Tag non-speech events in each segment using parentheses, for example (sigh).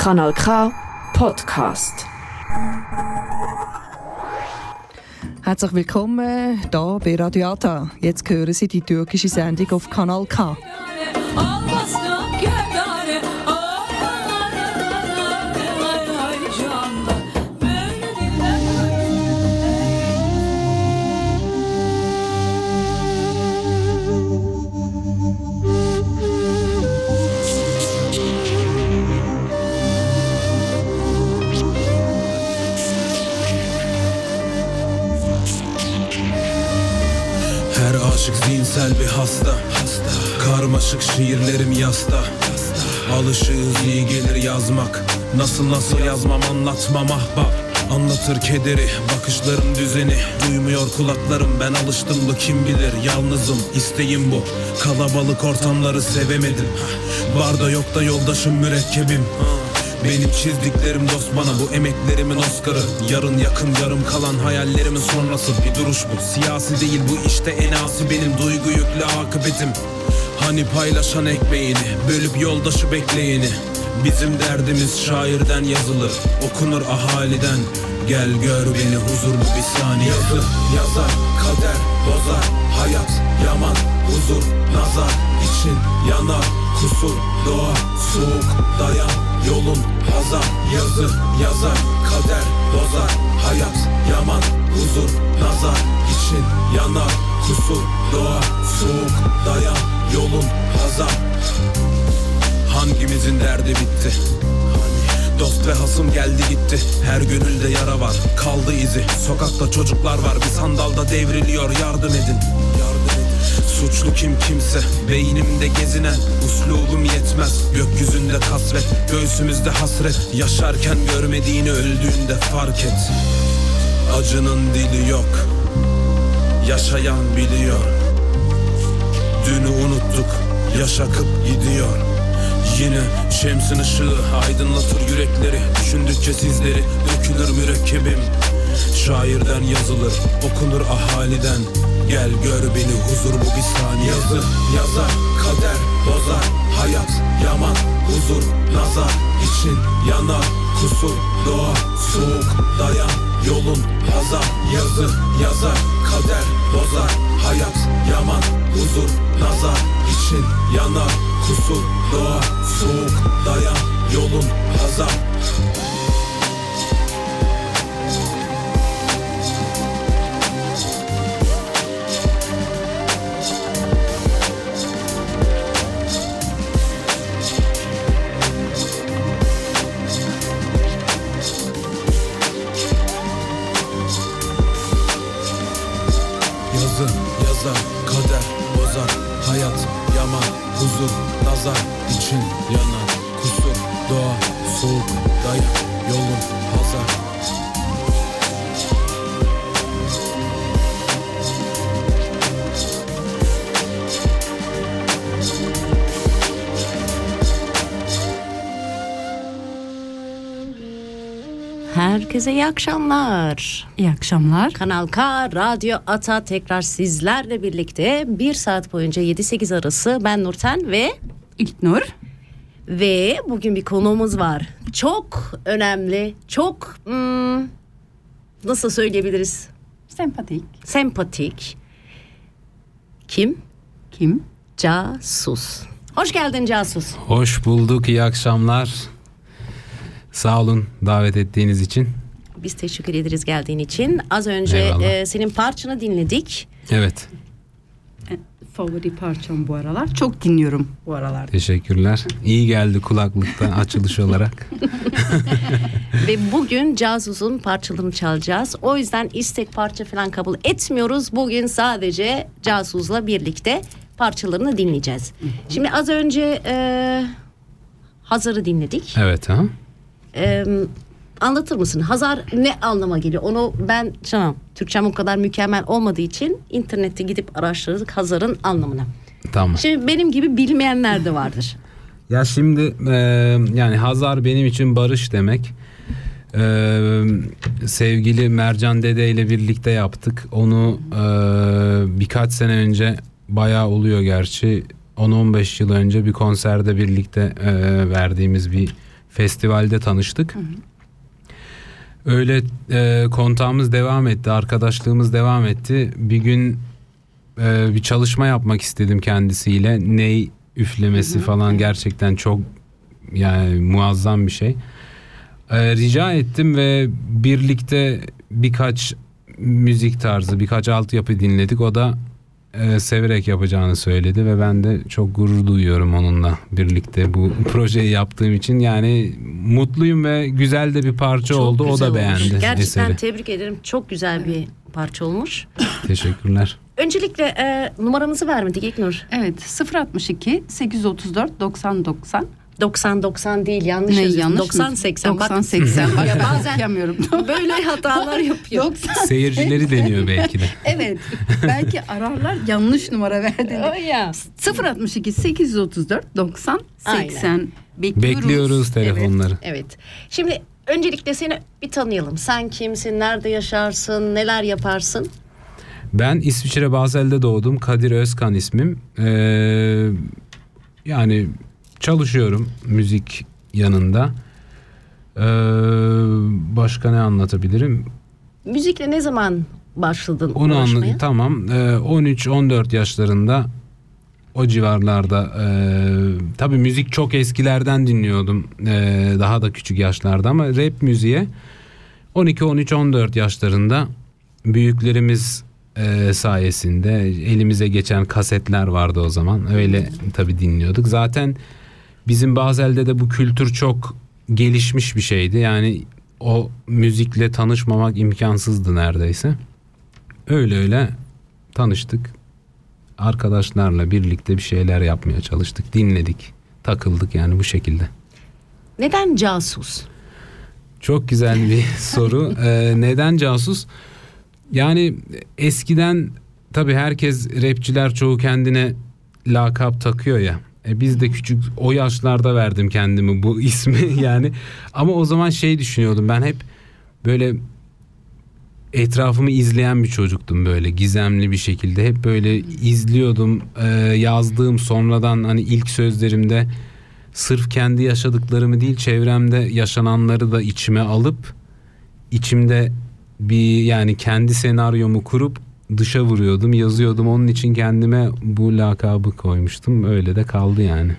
Kanal K Podcast. Herzlich willkommen hier bei Radiata. Jetzt hören Sie die türkische Sendung auf Kanal K. zihinsel bir hasta. Karmaşık şiirlerim yasta. Alışığız iyi gelir yazmak. Nasıl nasıl yazmam anlatmam ahbap. Anlatır kederi bakışların düzeni. Duymuyor kulaklarım ben alıştım bu kim bilir. Yalnızım isteğim bu. Kalabalık ortamları sevemedim. Var da yok da yoldaşım mürekkebim benim çizdiklerim dost bana bu emeklerimin Oscar'ı. Yarın yakın yarım kalan hayallerimin sonrası. Bir duruş bu Siyasi değil bu işte en asi benim. Duygu yüklü akıbetim. Hani paylaşan ekmeğini bölüp yoldaşı bekleyeni. Bizim derdimiz şairden yazılır okunur ahaliden. Gel gör beni huzurlu bir saniye? Yazı yazar kader bozar. Hayat yaman huzur nazar. İçin yanar kusur doğa soğuk dayan yolun hazar yazı yazar kader bozar hayat yaman huzur nazar için yanar kusur doğa soğuk dayan yolun hazar. Hangimizin derdi bitti? Dost ve hasım geldi gitti Her gönülde yara var. Kaldı izi Sokakta çocuklar var Bir sandalda devriliyor yardım edin. Yardım Suçlu kim kimse Beynimde gezinen Uslubum yetmez. Gökyüzünde kasvet Göğsümüzde hasret. Yaşarken görmediğini öldüğünde fark et. Acının dili yok Yaşayan biliyor. Dünü unuttuk Yaş akıp gidiyor. Yine şemsin ışığı aydınlatır yürekleri. Düşündükçe sizleri dökülür mürekkebim. Şairden yazılır okunur ahaliden Gel gör beni huzur bu bir saniye. Yazı yazar kader bozar. Hayat yaman huzur nazar. İçin yanar kusur doğa. Soğuk dayan yolun hazar. Yazı yazar kader bozar. Hayat yaman huzur nazar. İçin yanar kusur doğa. Soğuk dayan yolun hazar nazar için yanar Kusur doğa soğuk dayan yolun hazar Herkese iyi akşamlar. İyi akşamlar. Kanal K, Radyo Ata tekrar sizlerle birlikte bir saat boyunca 7-8 arası ben Nurten ve İlknur. ve bugün bir konuğumuz var. Çok önemli, çok hmm, nasıl söyleyebiliriz? Sempatik. Sempatik. Kim? Kim? Casus. Hoş geldin Casus. Hoş bulduk, iyi akşamlar. Sağ olun davet ettiğiniz için. Biz teşekkür ederiz geldiğin için. Az önce Eyvallah. e, senin parçanı dinledik. Evet, Favori parçam bu aralar. Çok dinliyorum bu aralar. teşekkürler. İyi geldi kulaklıktan açılış olarak. (laughs) Ve bugün Casus'un parçalarını çalacağız. O yüzden istek parça falan kabul etmiyoruz. Bugün sadece Casus'la birlikte parçalarını dinleyeceğiz. Şimdi az önce e, Hazar'ı dinledik. Evet ha. E, anlatır mısın? Hazar ne anlama geliyor? Onu ben canım Türkçem o kadar mükemmel olmadığı için internette gidip araştırdık Hazar'ın anlamını. Tamam. Şimdi benim gibi bilmeyenler de vardır. (laughs) Ya şimdi e, yani Hazar benim için barış demek. E, sevgili Mercan Dede ile birlikte yaptık. Onu e, birkaç sene önce bayağı oluyor gerçi. 10-15 yıl önce bir konserde birlikte e, verdiğimiz bir festivalde tanıştık. Öyle e, kontağımız devam etti, arkadaşlığımız devam etti. Bir gün e, bir çalışma yapmak istedim kendisiyle. Ney üflemesi falan gerçekten çok yani muazzam bir şey. E, rica ettim ve birlikte birkaç müzik tarzı, birkaç altyapı dinledik. O da e, severek yapacağını söyledi ve ben de çok gurur duyuyorum onunla birlikte bu (laughs) projeyi yaptığım için. Yani mutluyum ve güzel de bir parça Çok oldu. O da olmuş. beğendi Gerçekten eseri. tebrik ederim. Çok güzel bir parça olmuş. (laughs) Teşekkürler. Öncelikle e, numaramızı vermedik İlknur. Evet 062 834 90 90. 90 90 değil yanlış Ne yanlış 90 mı? 80. 90 80. Bak Ya bazen (laughs) böyle hatalar yapıyor. 90. Seyircileri deniyor belki de. (laughs) Evet. Belki ararlar yanlış numara verdiğinde. O ya. 062 834 90 80. Bekliyoruz. Bekliyoruz telefonları. Evet. Şimdi öncelikle seni bir tanıyalım. Sen kimsin? Nerede yaşarsın? Neler yaparsın? Ben İsviçre Basel'de doğdum. Kadir Özkan ismim. Ee, yani çalışıyorum müzik yanında. Ee, başka ne anlatabilirim? Müzikle ne zaman başladın Onu anladım. Tamam. Ee, 13-14 yaşlarında o civarlarda e, tabii müzik çok eskilerden dinliyordum. E, daha da küçük yaşlarda ama rap müziğe 12 13 14 yaşlarında büyüklerimiz e, sayesinde elimize geçen kasetler vardı o zaman. Öyle tabii dinliyorduk. Zaten bizim Bazel'de de bu kültür çok gelişmiş bir şeydi. Yani o müzikle tanışmamak imkansızdı neredeyse. Öyle öyle tanıştık. Arkadaşlarla birlikte bir şeyler yapmaya çalıştık. Dinledik, takıldık yani bu şekilde. Neden casus? Çok güzel bir (laughs) soru. Ee, neden casus? Yani eskiden tabii herkes rapçiler çoğu kendine lakap takıyor ya. E biz de küçük o yaşlarda verdim kendimi bu (laughs) ismi yani. Ama o zaman şey düşünüyordum ben hep böyle etrafımı izleyen bir çocuktum böyle gizemli bir şekilde. Hep böyle izliyordum Ee, yazdığım sonradan hani ilk sözlerimde sırf kendi yaşadıklarımı değil çevremde yaşananları da içime alıp içimde bir yani kendi senaryomu kurup dışa vuruyordum yazıyordum onun için kendime bu lakabı koymuştum öyle de kaldı yani.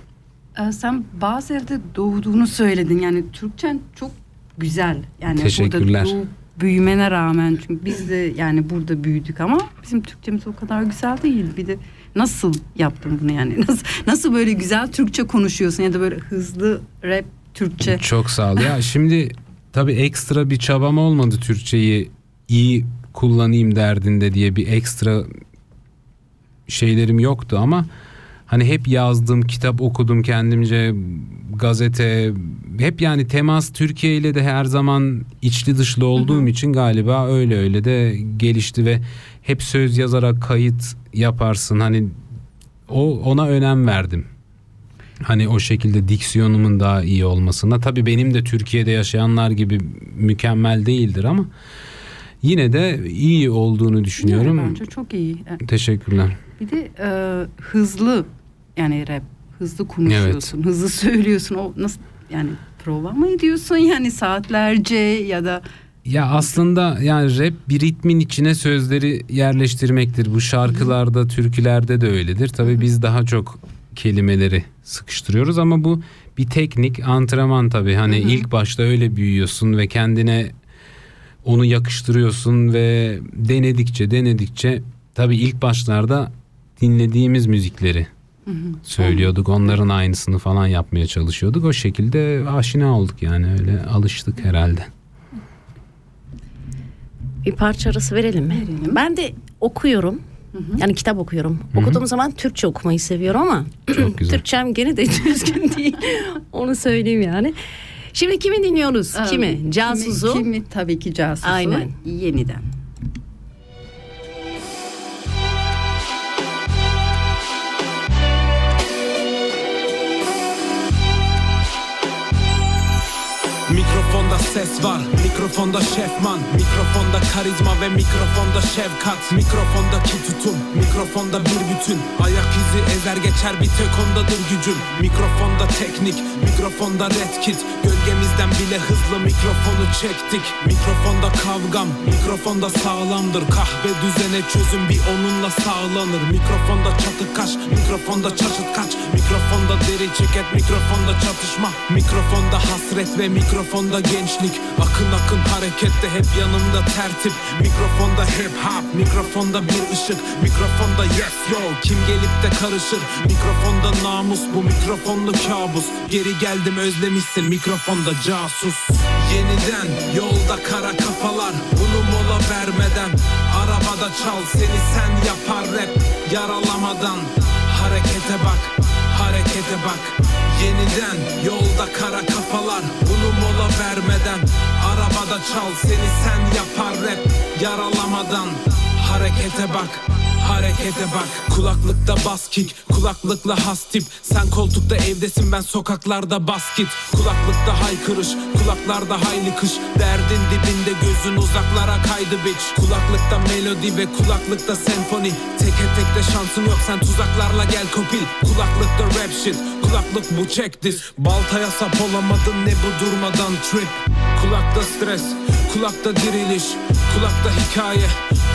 Ee, sen bazı yerde doğduğunu söyledin. Yani Türkçen çok güzel. Yani Teşekkürler. Burada doğup büyümene rağmen çünkü biz de yani burada büyüdük ama bizim Türkçemiz o kadar güzel değil. Bir de nasıl yaptın bunu yani? (laughs) Nasıl nasıl böyle güzel Türkçe konuşuyorsun ya da böyle hızlı rap Türkçe? Çok sağ ol. Ya şimdi tabii ekstra bir çabam olmadı Türkçeyi iyi kullanayım derdinde diye bir ekstra şeylerim yoktu ama hani hep yazdım, kitap okudum kendimce, gazete hep yani temas Türkiye ile de her zaman içli dışlı olduğum için galiba öyle öyle de gelişti ve hep söz yazarak kayıt yaparsın. Hani o ona önem verdim. Hani o şekilde diksiyonumun daha iyi olmasına. Tabii benim de Türkiye'de yaşayanlar gibi mükemmel değildir ama yine de iyi olduğunu düşünüyorum. Yani bence çok iyi. Yani Teşekkürler. Bir de e, hızlı yani rap hızlı konuşuyorsun, hızlı söylüyorsun. O nasıl yani prova mı ediyorsun yani saatlerce ya da Ya aslında yani rap bir ritmin içine sözleri yerleştirmektir. Bu şarkılarda, türkülerde de öyledir. Tabii biz daha çok kelimeleri sıkıştırıyoruz ama bu bir teknik, antrenman tabii. Hani ilk başta öyle büyüyorsun ve kendine onu yakıştırıyorsun ve denedikçe denedikçe tabii ilk başlarda dinlediğimiz müzikleri söylüyorduk. Onların aynısını falan yapmaya çalışıyorduk. O şekilde aşina olduk yani öyle alıştık herhalde. Bir parça arası verelim mi? Verelim. Ben de okuyorum. Yani kitap okuyorum. Okuduğum zaman Türkçe okumayı seviyorum ama Çok güzel. (clears throat) Türkçem gene de düzgün değil. Onu söyleyeyim yani. Şimdi kimi dinliyoruz? Ee, kimi? Casusu. Kimi, kimi? tabii ki casusu. Aynen. Yeniden. Mikrofonda ses var Mikrofonda şefman Mikrofonda karizma ve mikrofonda şefkat. Mikrofondaki tutum Mikrofonda bir bütün. Ayak izi ezer geçer bir tek ondadır gücüm. Mikrofonda teknik Mikrofonda red kit. Gölgemizden bile hızlı mikrofonu çektik. Mikrofonda kavgam Mikrofonda sağlamdır. Kahve düzene çözüm bir onunla sağlanır. Mikrofonda çatı kaş Mikrofonda çaşıt kaç. Mikrofonda deri ceket Mikrofonda çatışma. Mikrofonda hasret ve mikrofonda gençlik Akın akın harekette hep yanımda tertip. Mikrofonda hip hop Mikrofonda bir ışık. Mikrofonda yes yo Kim gelip de karışır? Mikrofonda namus bu mikrofonlu kabus. Geri geldim özlemişsin mikrofonda casus. Yeniden yolda kara kafalar Bunu mola vermeden. Arabada çal seni sen yapar rap Yaralamadan. Harekete bak harekete bak. Yeniden yolda kara kafalar Bunu mola vermeden. Arabada çal seni sen yapar rap Yaralamadan Harekete bak Harekete bak. Kulaklıkta bas kick Kulaklıkla has tip. Sen koltukta evdesin ben sokaklarda bas git. Kulaklıkta haykırış Kulaklarda hayli kış. Derdin dibinde gözün uzaklara kaydı bitch. Kulaklıkta melodi ve kulaklıkta senfoni. Teke tek de şansın yok sen tuzaklarla gel kopil. Kulaklıkta rap shit Kulaklık bu check this. Baltaya sap olamadın ne bu durmadan trip. Kulakta stres Kulakta diriliş Kulakta hikaye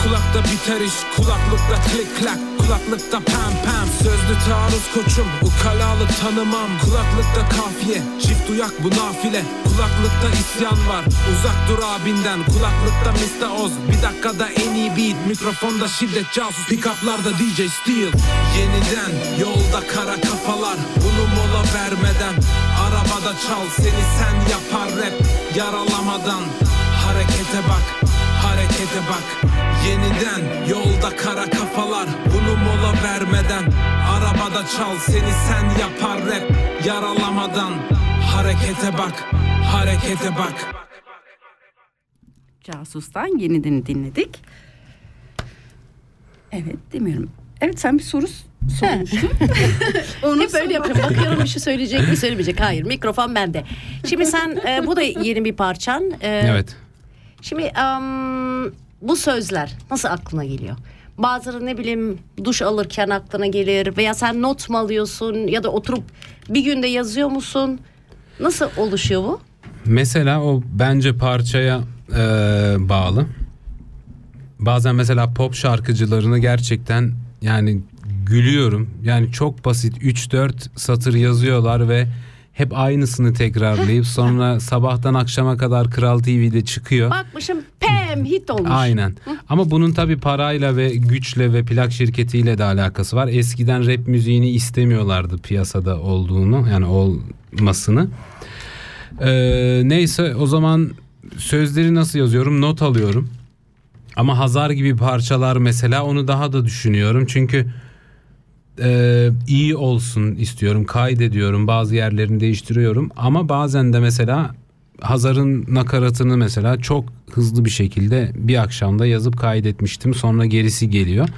Kulakta biter iş Kulaklıkta klik klak Kulaklıkta pam pam. Sözlü taarruz koçum Ukalalık tanımam. Kulaklıkta kafiye Çift duyak bu nafile. Kulaklıkta isyan var Uzak dur abinden. Kulaklıkta Mr. Oz Bir dakikada en iyi beat. Mikrofonda şiddet casus. Pickuplarda DJ Steel. Yeniden yolda kara kafalar Bunu mola vermeden. Arabada çal seni sen yapar rap Yaralamadan Harekete bak Harekete bak Yeniden yolda kara kafalar Bunu mola vermeden Arabada çal seni sen yapar rap Yaralamadan Harekete bak Harekete bak Casus'tan yeniden dinledik. Evet demiyorum. Evet sen bir soru sormuştun. (laughs) Onu Hep böyle yapıyorum. Bakıyorum bir şey söyleyecek mi söylemeyecek. Hayır mikrofon bende. Şimdi sen e, bu da yeni bir parçan. E, Evet. Şimdi em, bu sözler nasıl aklına geliyor? Bazıları ne bileyim duş alırken aklına gelir veya sen not mu alıyorsun ya da oturup bir günde yazıyor musun? Nasıl oluşuyor bu? Mesela o bence parçaya e, bağlı. Bazen mesela pop şarkıcılarını gerçekten yani gülüyorum. Yani çok basit 3-4 satır yazıyorlar ve hep aynısını tekrarlayıp (laughs) sonra sabahtan akşama kadar Kral TV'de çıkıyor. Bakmışım pem hit olmuş. Aynen. Ama bunun tabii parayla ve güçle ve plak şirketiyle de alakası var. Eskiden rap müziğini istemiyorlardı piyasada olduğunu yani olmasını. Ee, neyse o zaman sözleri nasıl yazıyorum? Not alıyorum. Ama Hazar gibi parçalar mesela onu daha da düşünüyorum. Çünkü e, iyi olsun istiyorum. Kaydediyorum. Bazı yerlerini değiştiriyorum. Ama bazen de mesela Hazar'ın nakaratını mesela çok hızlı bir şekilde bir akşamda yazıp kaydetmiştim. Sonra gerisi geliyor.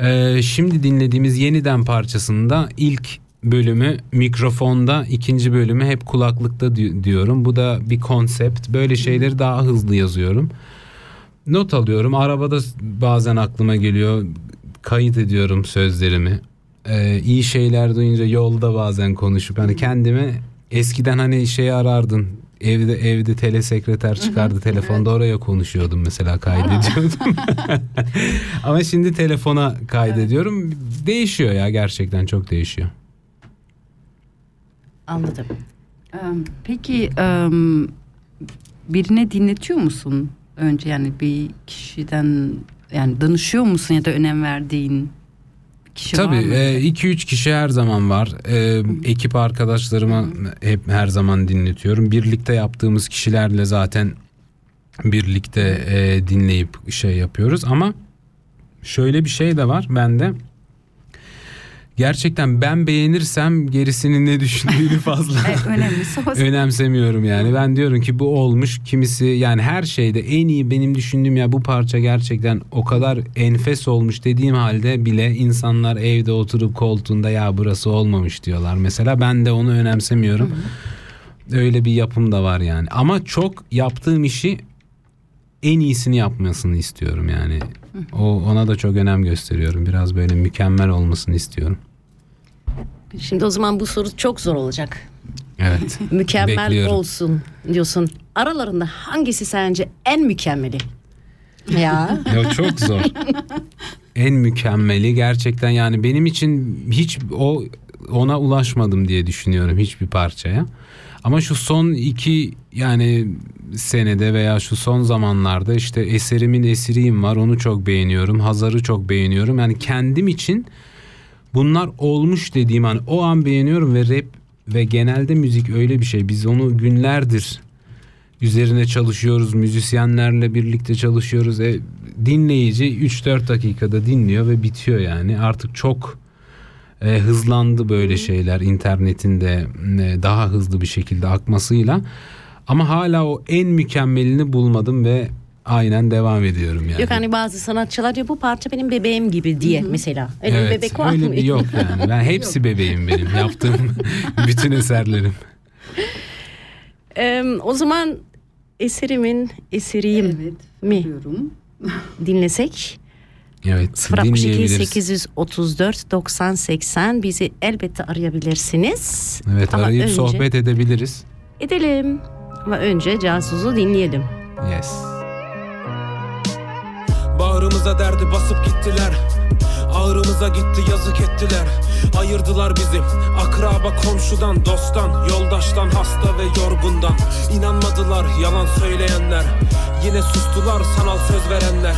Ee, şimdi dinlediğimiz yeniden parçasında ilk bölümü mikrofonda, ikinci bölümü hep kulaklıkta di- diyorum. Bu da bir konsept. Böyle şeyleri daha hızlı yazıyorum. Not alıyorum. Arabada bazen aklıma geliyor. Kayıt ediyorum sözlerimi. Ee, iyi şeyler duyunca yolda bazen konuşup hani kendimi eskiden hani şey arardın. Evde evde telesekreter çıkardı telefonda oraya konuşuyordum mesela kaydediyordum. (laughs) Ama şimdi telefona kaydediyorum. Değişiyor ya gerçekten çok değişiyor. Anladım. Peki birine dinletiyor musun önce yani bir kişiden yani danışıyor musun ya da önem verdiğin kişi var Tabii mı? 2-3 kişi her zaman var. E, ekip arkadaşlarıma hep her zaman dinletiyorum. Birlikte yaptığımız kişilerle zaten birlikte e, dinleyip şey yapıyoruz ama şöyle bir şey de var bende. Gerçekten ben beğenirsem gerisinin ne düşündüğünü fazla (laughs) önemsemiyorum yani. Ben diyorum ki bu olmuş. Kimisi yani her şeyde en iyi benim düşündüğüm ya bu parça gerçekten o kadar enfes olmuş dediğim halde bile insanlar evde oturup koltuğunda ya burası olmamış diyorlar. Mesela ben de onu önemsemiyorum. öyle bir yapım da var yani. Ama çok yaptığım işi en iyisini yapmasını istiyorum yani. O ona da çok önem gösteriyorum. Biraz böyle mükemmel olmasını istiyorum. Şimdi o zaman bu soru çok zor olacak. Evet. (laughs) Mükemmel Bekliyorum. olsun diyorsun. Aralarında hangisi sence en mükemmeli? Ya. Ya çok zor. en mükemmeli gerçekten yani benim için hiç o ona ulaşmadım diye düşünüyorum hiçbir parçaya. Ama şu son iki yani senede veya şu son zamanlarda işte eserimin esiriyim var onu çok beğeniyorum. Hazar'ı çok beğeniyorum. Yani kendim için bunlar olmuş dediğim hani o an beğeniyorum ve rap ve genelde müzik öyle bir şey. Biz onu günlerdir üzerine çalışıyoruz. Müzisyenlerle birlikte çalışıyoruz. E, dinleyici 3-4 dakikada dinliyor ve bitiyor yani. Artık çok e, hızlandı böyle şeyler internetin de e, daha hızlı bir şekilde akmasıyla. Ama hala o en mükemmelini bulmadım ve aynen devam ediyorum yani. Yok hani bazı sanatçılar diyor bu parça benim bebeğim gibi diye mesela. Öyle bir bebek var öyle mı? bir yok yani. Ben (laughs) hepsi bebeğim benim yaptığım (laughs) bütün eserlerim. (laughs) Ee, o zaman eserimin esiriyim Evet. mi Diyorum. dinlesek? Evet 062 dinleyebiliriz. 834 90 80 bizi elbette arayabilirsiniz. Evet Ama arayıp önce- sohbet edebiliriz. Edelim. Ama önce Casus'u dinleyelim. Yes. Bağrımıza derdi basıp gittiler Ağrımıza gitti yazık ettiler. Ayırdılar bizi. Akraba komşudan dosttan Yoldaştan hasta ve yorgundan. İnanmadılar yalan söyleyenler. Yine sustular sanal söz verenler.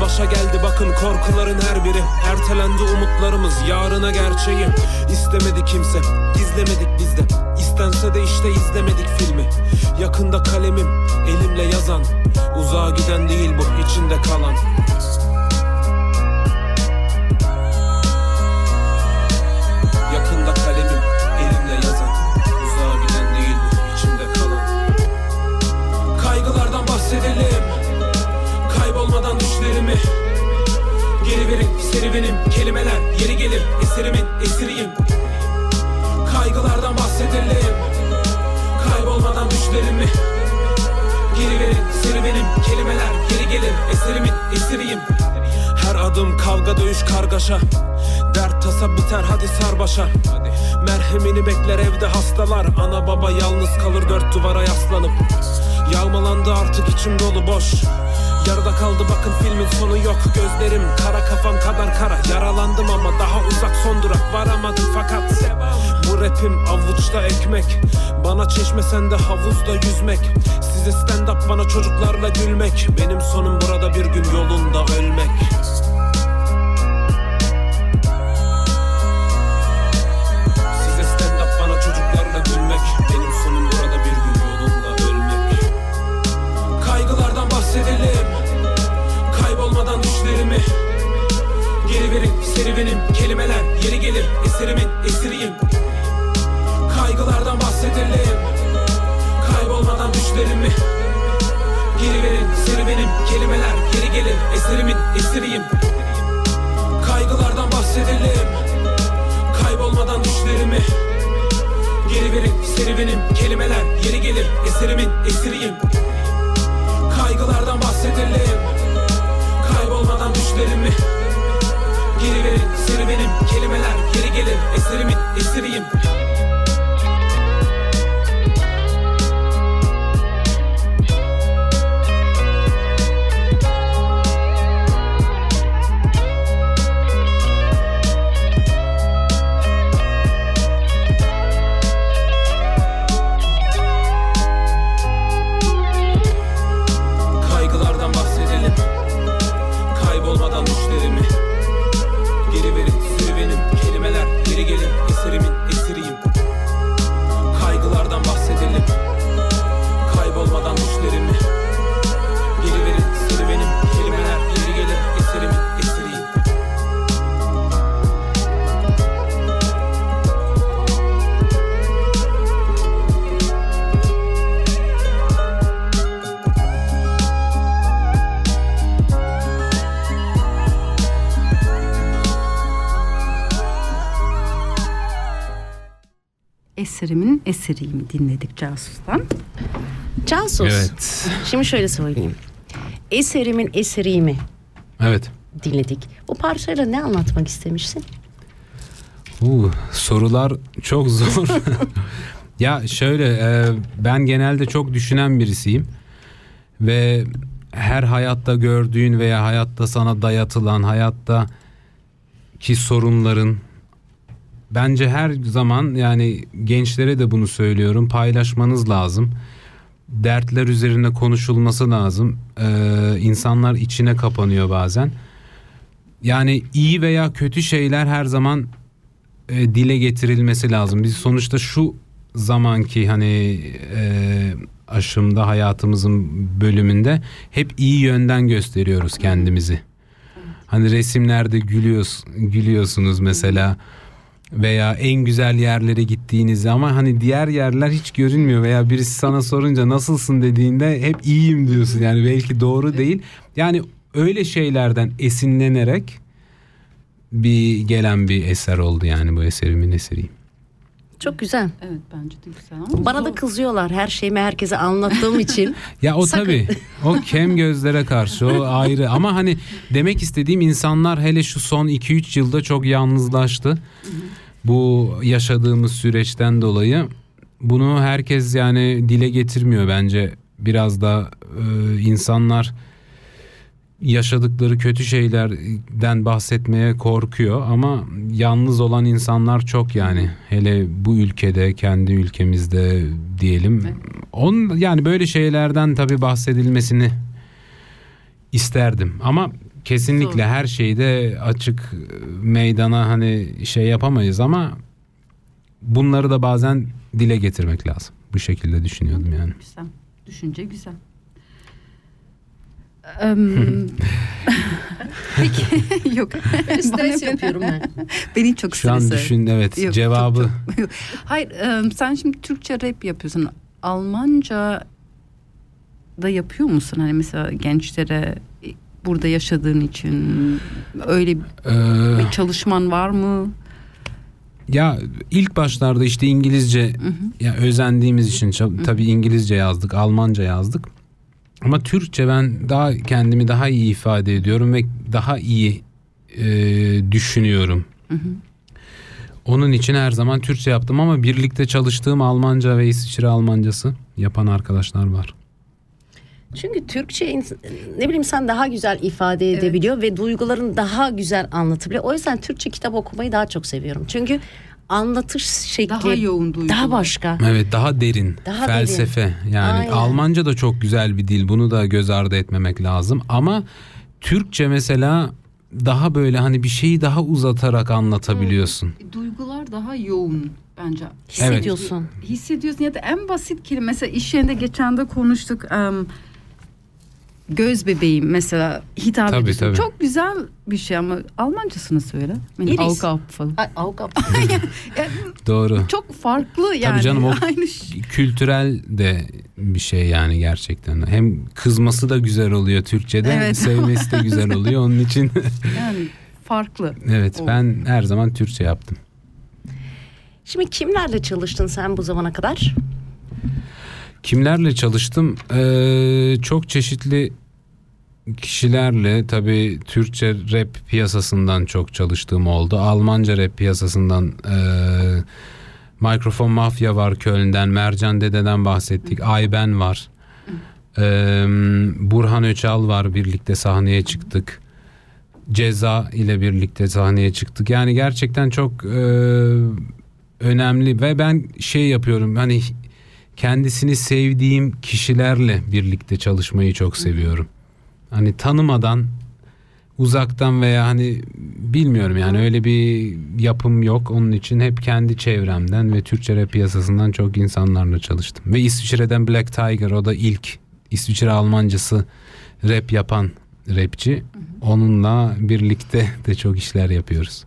Başa geldi bakın korkuların her biri. Ertelendi umutlarımız yarına gerçeği. İstemedi kimse gizlemedik biz de. İstense de işte izlemedik filmi. Yakında kalemim elimle yazan. Uzağa giden değil bu içinde kalan Geri verin serüvenim Kelimeler yeri gelir eserimin esiriyim. Kaygılardan bahsedelim Kaybolmadan düşlerimi Geri verin. Serüvenim Kelimeler yeri gelir eserimin esiriyim. Her adım kavga dövüş kargaşa. Dert tasa biter hadi sar başa. Merhemini bekler evde hastalar. Ana baba yalnız kalır dört duvara yaslanıp. Yağmalandı artık içim dolu boş Yarıda kaldı bakın filmin sonu yok. Gözlerim kara kafam kadar kara. Yaralandım ama daha uzak son durak. Varamadım fakat Bu rapim avuçta ekmek. Bana çeşme sende havuzda yüzmek. Size stand up bana çocuklarla gülmek. Benim sonum burada bir gün yolunda ölmek Kelimeler yeri gelir eserimin esiriyim. Kaygılardan bahsedelim. Kaybolmadan düşlerimi Geri verin serüvenim Kelimeler yeri gelir eserimin esiriyim. Kaygılardan bahsedelim. Kaybolmadan düşlerimi Geri verin serüvenim Kelimeler yeri gelir eserimin esiriyim. Kaygılardan bahsedelim. Kaybolmadan düşlerimi Geri verin serüvenim Kelimeler yeri gelir. Eserimin esiriyim eseriyim dinledik Casus'tan. Casus. Evet. Şimdi şöyle söyleyeyim. Eserimin eserimi Evet. dinledik. Bu parçayla ne anlatmak istemişsin? Uh, sorular çok zor. (laughs) ya şöyle e, ben genelde çok düşünen birisiyim ve her hayatta gördüğün veya hayatta sana dayatılan hayatta ki sorunların bence her zaman yani gençlere de bunu söylüyorum paylaşmanız lazım. Dertler üzerine konuşulması lazım. Ee, insanlar içine kapanıyor bazen. Yani iyi veya kötü şeyler her zaman e, dile getirilmesi lazım. Biz sonuçta şu zamanki hani e, aşımda hayatımızın bölümünde hep iyi yönden gösteriyoruz kendimizi. Hani resimlerde gülüyoruz, gülüyorsunuz mesela veya en güzel yerlere gittiğinizde ama hani diğer yerler hiç görünmüyor veya birisi sana sorunca nasılsın dediğinde hep iyiyim diyorsun. Yani belki doğru değil. Yani öyle şeylerden esinlenerek bir gelen bir eser oldu yani bu eserimin eseriyim. Çok güzel. Evet bence de güzel ama Bana zor. da kızıyorlar her şeyimi herkese anlattığım için. (laughs) Ya o Sakın. tabii o kem gözlere karşı o ayrı ama hani demek istediğim insanlar hele şu son 2-3 yılda çok yalnızlaştı. Bu yaşadığımız süreçten dolayı bunu herkes yani dile getirmiyor bence. Biraz da e, insanlar yaşadıkları kötü şeylerden bahsetmeye korkuyor ama yalnız olan insanlar çok yani. Hele bu ülkede kendi ülkemizde diyelim. On yani böyle şeylerden tabii bahsedilmesini isterdim ama kesinlikle Zor. her şeyde açık e, meydana hani şey yapamayız ama bunları da bazen dile getirmek lazım. Bu şekilde düşünüyordum yani. Güzel. Düşünce güzel. (laughs) Peki yok. Stres Bana- yapıyorum ben. Beni çok Şu an düşün evet Yok, cevabı çok, Hayır em, sen şimdi Türkçe rap yapıyorsun. Almanca da yapıyor musun? Hani mesela gençlere burada yaşadığın için öyle Ee, bir çalışman var mı? Ya ilk başlarda işte İngilizce ya özendiğimiz için tabii İngilizce yazdık, Almanca yazdık. Ama Türkçe ben daha kendimi daha iyi ifade ediyorum ve daha iyi e, düşünüyorum. Onun için her zaman Türkçe yaptım ama birlikte çalıştığım Almanca ve İsviçre Almancası yapan arkadaşlar var. Çünkü Türkçe ne bileyim sen daha güzel ifade edebiliyor ve duygularını daha güzel anlatabiliyor. O yüzden Türkçe kitap okumayı daha çok seviyorum. Çünkü anlatış şekli Daha yoğun duygular. daha başka. Evet daha derin Daha felsefe yani Aynen. Almanca da çok güzel bir dil bunu da göz ardı etmemek lazım ama Türkçe mesela daha böyle hani bir şeyi daha uzatarak anlatabiliyorsun. Duygular daha yoğun bence. Hissediyorsun. hissediyorsun ya da en basit kelime mesela iş yerinde geçen de konuştuk em, göz bebeğim mesela hitap Tabii, ediyorsun. tabii. Çok güzel bir şey ama Almancasını söyle. Iris. Augapfel. Ay, avukat. (laughs) Doğru. Çok farklı yani. canım, o- (laughs) Aynı şey. Kültürel de bir şey yani gerçekten. Hem kızması da güzel oluyor Türkçe'de, Evet. sevmesi de güzel oluyor. Onun için (laughs) Yani farklı. evet O. ben her zaman Türkçe yaptım. Şimdi kimlerle çalıştın sen bu zamana kadar? Kimlerle çalıştım? Ee, çok çeşitli kişilerle tabii Türkçe rap piyasasından çok çalıştığım oldu. Almanca rap piyasasından e, Mikrofon Mafya var Köln'den, Mercan Dede'den bahsettik. Ayben var. E, Burhan Öçal var birlikte sahneye çıktık. Ceza ile birlikte sahneye çıktık. Yani gerçekten çok e, önemli ve ben şey yapıyorum hani kendisini sevdiğim kişilerle birlikte çalışmayı çok seviyorum. Hani tanımadan uzaktan veya hani bilmiyorum yani öyle bir yapım yok. Onun için hep kendi çevremden ve Türkçe rap piyasasından çok insanlarla çalıştım. Ve İsviçre'den Black Tiger o da ilk İsviçre Almancası rap yapan rapçi. Onunla birlikte de çok işler yapıyoruz.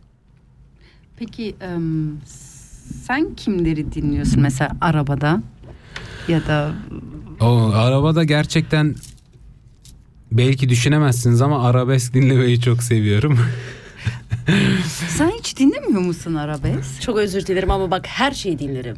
Peki em, sen kimleri dinliyorsun mesela arabada ya da O arabada gerçekten belki düşünemezsiniz ama arabesk dinlemeyi çok seviyorum. (laughs) sen hiç dinlemiyor musun arabesk? Çok özür dilerim ama bak her şeyi dinlerim.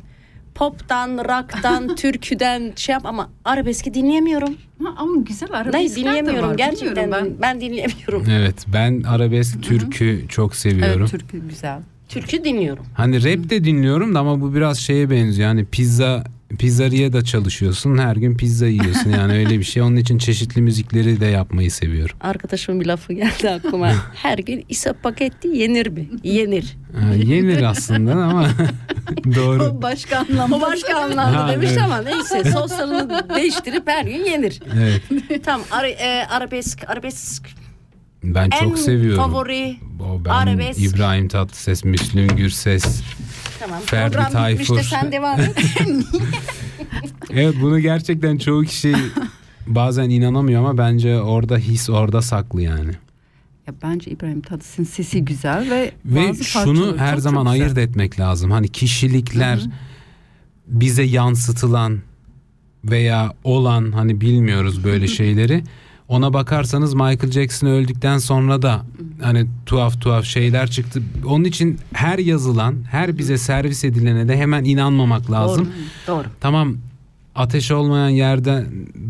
poptan, rock'tan, (laughs) türküden şey yap ama arabeski dinleyemiyorum. Ha, ama güzel de dinleyemiyorum var. gerçekten ben. ben dinleyemiyorum. Evet ben arabesk türkü çok seviyorum. Evet türkü güzel. Türkü dinliyorum. Hani rap de dinliyorum da ama bu biraz şeye benziyor. Hani pizza pizzeriye da çalışıyorsun. Her gün pizza yiyorsun. Yani öyle bir şey. Onun için çeşitli müzikleri de yapmayı seviyorum. Arkadaşımın bir lafı geldi aklıma. (laughs) Her gün İsa paketti yenir mi? Yenir. Ha, yenir aslında ama (laughs) doğru. Başka anlamda. O başka (laughs) anlamda Ha, demiş evet. ama neyse soslarını değiştirip her gün yenir. Evet. Tamam ara, e, arabesk arabesk Ben en çok seviyorum. favori O ben arabesk. İbrahim Tatlıses, Müslüm Gürses. Tamam Ferdi program Tayfur. sen devam et. (laughs) Evet bunu gerçekten çoğu kişi bazen inanamıyor ama bence orada his orada saklı yani. Ya bence İbrahim Tatlıses'in sesi güzel ve Ve bazı şunu her çok zaman çok ayırt etmek lazım. Hani kişilikler bize yansıtılan veya olan hani bilmiyoruz böyle (laughs) şeyleri. Ona bakarsanız Michael Jackson öldükten sonra da hani tuhaf tuhaf şeyler çıktı. Onun için her yazılan, her bize servis edilene de hemen inanmamak lazım. Doğru. Doğru. Tamam ateş olmayan yerde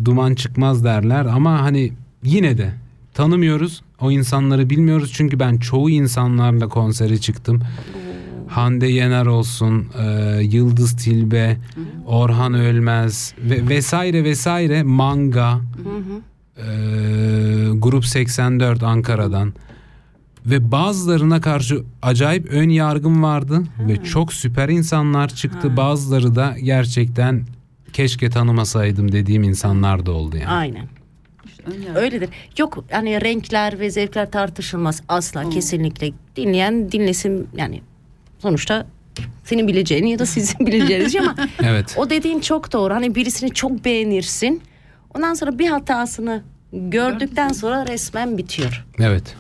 duman çıkmaz derler ama hani yine de tanımıyoruz. O insanları bilmiyoruz çünkü ben çoğu insanlarla konsere çıktım. Hande Yener olsun, e, Yıldız Tilbe, Orhan Ölmez ve vesaire vesaire Manga, e, Grup 84 Ankara'dan ve bazılarına karşı acayip ön yargım vardı ve çok süper insanlar çıktı. Bazıları da gerçekten keşke tanımasaydım dediğim insanlar da oldu yani. Aynen. Öyledir. Yok hani renkler ve zevkler tartışılmaz asla kesinlikle. Dinleyen dinlesin yani sonuçta senin bileceğin ya da sizin (laughs) bileceğiniz şey ama Evet. o dediğin çok doğru. Hani birisini çok beğenirsin. Ondan sonra bir hatasını gördükten sonra resmen bitiyor. Evet.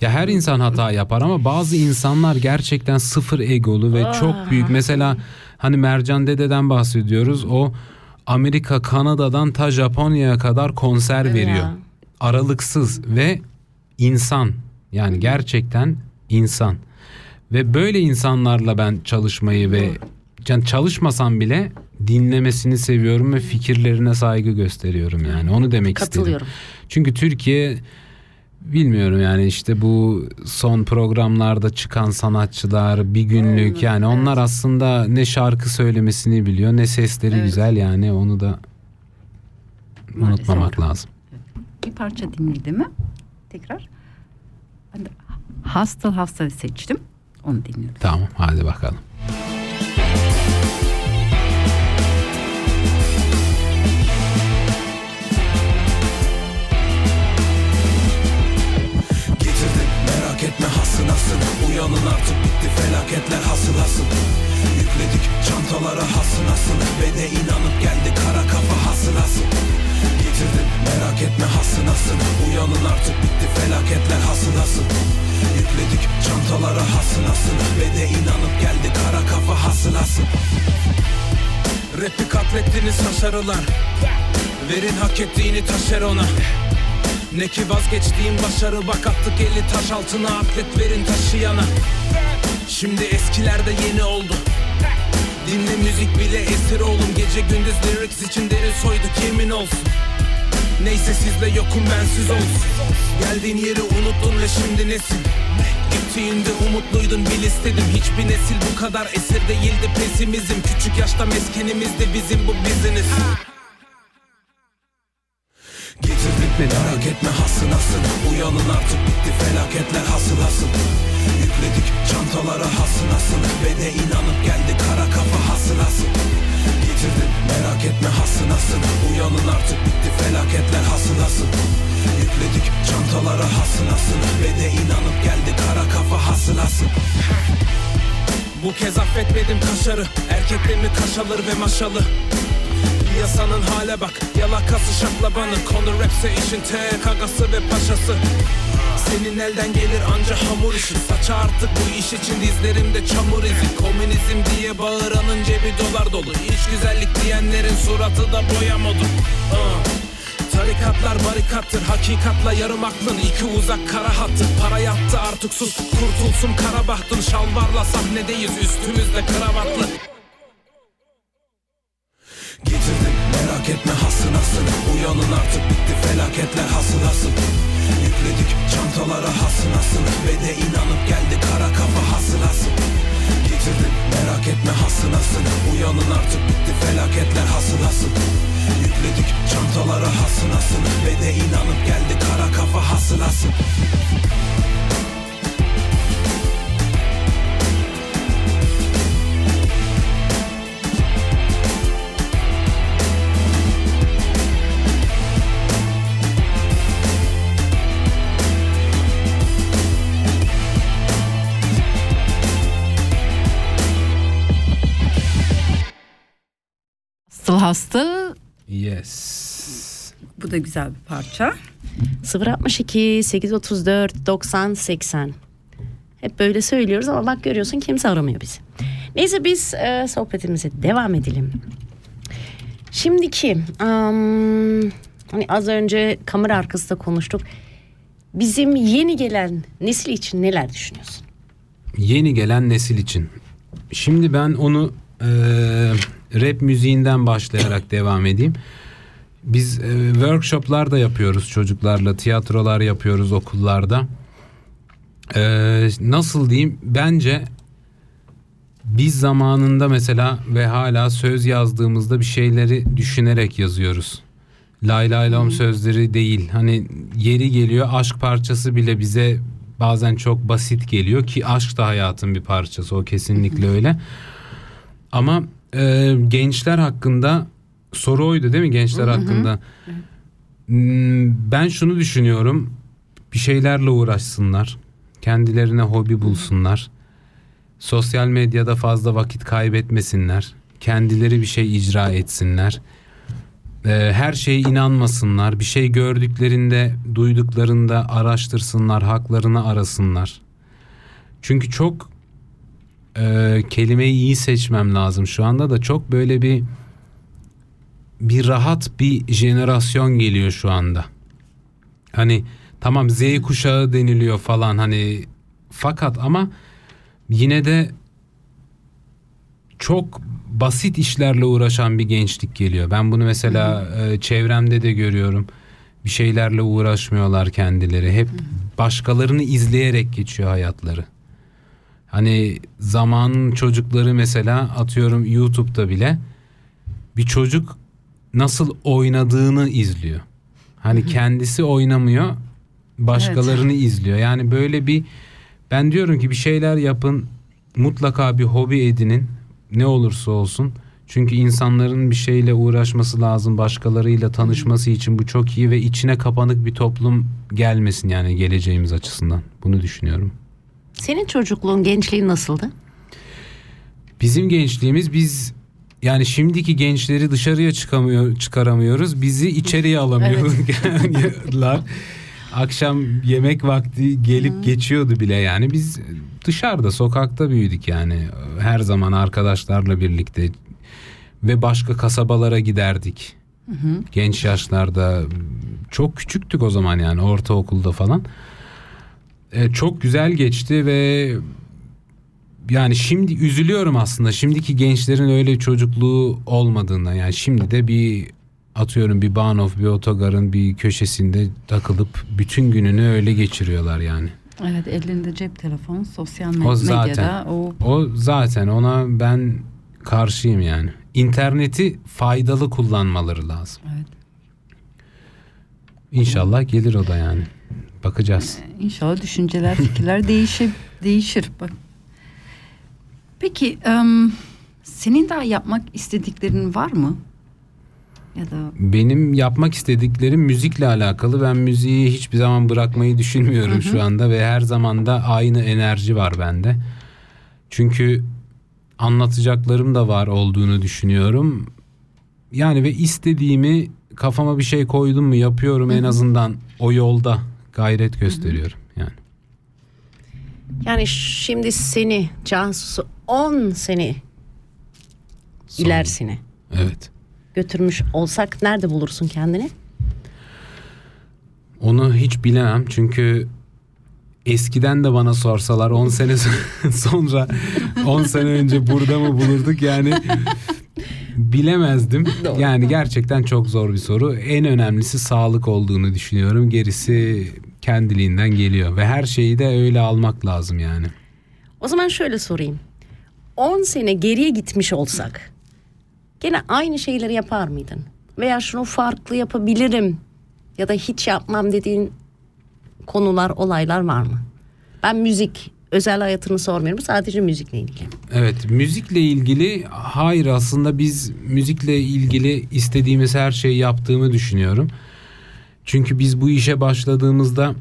Ya her insan hata yapar ama bazı insanlar gerçekten sıfır egolu ve çok büyük. Mesela hani Mercan Dede'den bahsediyoruz. O Amerika, Kanada'dan ta Japonya'ya kadar konser veriyor. Ya. Aralıksız ve insan. Yani gerçekten insan. Ve böyle insanlarla ben çalışmayı ve yani çalışmasam bile dinlemesini seviyorum ve fikirlerine saygı gösteriyorum yani. Onu demek istedim. Katılıyorum. Çünkü Türkiye bilmiyorum yani işte bu son programlarda çıkan sanatçılar bir günlük yani onlar aslında ne şarkı söylemesini biliyor ne sesleri güzel yani onu da unutmamak lazım. Bir parça dinledi mi? Tekrar. Ben de Hasta Hasta seçtim. Onu dinliyorum. Tamam hadi bakalım. Uyanın artık bitti felaketler hasıl hasıl. Yükledik çantalara hasınasın Ve de inanıp geldi kara kafa hasıl hasıl. Getirdim merak etme hasınasın Uyanın artık bitti felaketler hasıl hasıl. Yükledik çantalara hasınasın Ve de inanıp geldi kara kafa hasıl hasıl. Rap'i katlettiniz haşarılar Verin hak ettiğini taşer ona ne ki vazgeçtiğim başarı bak attık eli taş altına atlet verin taşıyana. Şimdi eskilerde yeni oldu. Dinle müzik bile esir oğlum. Gece gündüz lyrics için deri soyduk yemin olsun. Neyse sizle yokum bensiz olsun. Geldiğin yeri unuttun ve şimdi nesin? Gittiğinde umutluydun bil istedim. Hiçbir nesil bu kadar esir değildi pesimizm. Küçük yaşta meskenimizdi bizim bu biziniz Getirdik merak etme hasın hasın Uyanın artık bitti felaketler. Hasıl hasıl Yükledik çantalara hasın hasın Ve de inanıp geldi kara kafa. Hasıl hasıl Getirdim merak etme hasın hasın Uyanın artık bitti felaketler. Hasıl hasıl Yükledik çantalara hasın hasın Ve de inanıp geldi kara kafa. Hasıl hasıl Bu kez affetmedim kaşarı. Erkekler mi kaşalır ve maşalı Piyasanın hale bak. Yalakası şaklabanı Konu rapse işin tek agası ve paşası. Senin elden gelir anca hamur işi. Saça artık bu iş için dizlerimde çamur izi. Komünizm diye bağıranın cebi dolar dolu. İç güzellik diyenlerin suratı da boya Ah. Tarikatlar barikattır. Hakikatla yarım aklın iki uzak kara hattı Para yattı artık sus. Kurtulsun kara bahtın Şalvarla sahnedeyiz üstümüzde kravatlı Getirdim merak etme hasın hasın Uyanın artık bitti felaketler hasıl hasıl. Yükledik çantalara hasın hasın Ve de inanıp geldi kara kafa hasıl hasıl. Getirdim merak etme hasın hasın Uyanın artık bitti felaketler hasıl hasıl. Yükledik çantalara hasın hasın Ve de inanıp geldi kara kafa hasıl hasıl. Hastıl. Yes. Bu da güzel bir parça. 062 834 90 80. Hep böyle söylüyoruz ama bak görüyorsun kimse aramıyor bizi. Neyse biz e, sohbetimize devam edelim. Şimdiki am, hani az önce kamera arkasında konuştuk. Bizim yeni gelen nesil için neler düşünüyorsun? Yeni gelen nesil için. Şimdi ben onu e, rap müziğinden başlayarak (coughs) devam edeyim. Biz e, workshoplar da yapıyoruz çocuklarla, tiyatrolar yapıyoruz okullarda. E, nasıl diyeyim? Bence biz zamanında mesela ve hala söz yazdığımızda bir şeyleri düşünerek yazıyoruz. Lay lay lom sözleri değil. Hani yeri geliyor aşk parçası bile bize bazen çok basit geliyor ki aşk da hayatın bir parçası o kesinlikle (laughs) öyle. Ama e, gençler hakkında soru oydu değil mi gençler hakkında? Hmm, Ben şunu düşünüyorum. Bir şeylerle uğraşsınlar. Kendilerine hobi bulsunlar. Sosyal medyada fazla vakit kaybetmesinler. Kendileri bir şey icra etsinler. Ee, her şeye inanmasınlar. Bir şey gördüklerinde, duyduklarında araştırsınlar, haklarını arasınlar. Çünkü çok e, kelimeyi iyi seçmem lazım şu anda da çok böyle bir bir rahat bir jenerasyon geliyor şu anda. Hani tamam Z kuşağı deniliyor falan hani fakat ama yine de çok basit işlerle uğraşan bir gençlik geliyor. Ben bunu mesela e, çevremde de görüyorum. Bir şeylerle uğraşmıyorlar kendileri. Hep başkalarını izleyerek geçiyor hayatları. Hani zamanın çocukları mesela atıyorum YouTube'da bile bir çocuk nasıl oynadığını izliyor. Hani kendisi oynamıyor, başkalarını izliyor. Yani böyle bir ben diyorum ki bir şeyler yapın, mutlaka bir hobi edinin ne olursa olsun. Çünkü insanların bir şeyle uğraşması lazım, başkalarıyla tanışması için bu çok iyi ve içine kapanık bir toplum gelmesin yani geleceğimiz açısından. Bunu düşünüyorum. Senin çocukluğun, gençliğin nasıldı? Bizim gençliğimiz biz yani şimdiki gençleri dışarıya çıkamıyor çıkaramıyoruz. Bizi içeriye (laughs) alamıyorlar. Akşam yemek vakti gelip geçiyordu bile yani. Biz dışarıda sokakta büyüdük yani. Her zaman arkadaşlarla birlikte ve başka kasabalara giderdik. Genç yaşlarda çok küçüktük o zaman yani ortaokulda falan. E, çok güzel geçti ve yani şimdi üzülüyorum aslında şimdiki gençlerin öyle çocukluğu olmadığından yani şimdi de bir atıyorum bir Banoff bir otogarın bir köşesinde takılıp bütün gününü öyle geçiriyorlar yani. Evet elinde cep telefonu, sosyal O zaten. medyada o O zaten ona ben karşıyım yani. İnterneti faydalı kullanmaları lazım. Evet. İnşallah gelir o da yani. Bakacağız. İnşallah düşünceler, fikirler değişir, değişir. Bak. Peki, em, senin daha yapmak istediklerin var mı? Ya da Benim yapmak istediklerim müzikle alakalı. Ben müziği hiçbir zaman bırakmayı düşünmüyorum şu anda ve her zaman da aynı enerji var bende. Çünkü anlatacaklarım da var olduğunu düşünüyorum. Yani ve istediğimi kafama bir şey koydum mu yapıyorum en azından o yolda gayret gösteriyorum yani. Yani şimdi seni Cansu'su 10 sene Son- ilerisine Evet. götürmüş olsak nerede bulursun kendini? Onu hiç bilemem çünkü eskiden de bana sorsalar 10 sene (laughs) sonra 10 sene önce burada mı bulurduk yani Bilemezdim. (laughs) Yani gerçekten çok zor bir soru. En önemlisi sağlık olduğunu düşünüyorum. Gerisi kendiliğinden geliyor ve her şeyi de öyle almak lazım yani. O zaman şöyle sorayım. 10 sene geriye gitmiş olsak gene aynı şeyleri yapar mıydın? Veya şunu farklı yapabilirim ya da hiç yapmam dediğin konular, olaylar var mı? Ben müzik, özel hayatını sormuyorum. Sadece müzikle ilgili. Evet müzikle ilgili hayır aslında biz müzikle ilgili istediğimiz her şeyi yaptığımı düşünüyorum. Çünkü biz bu işe başladığımızda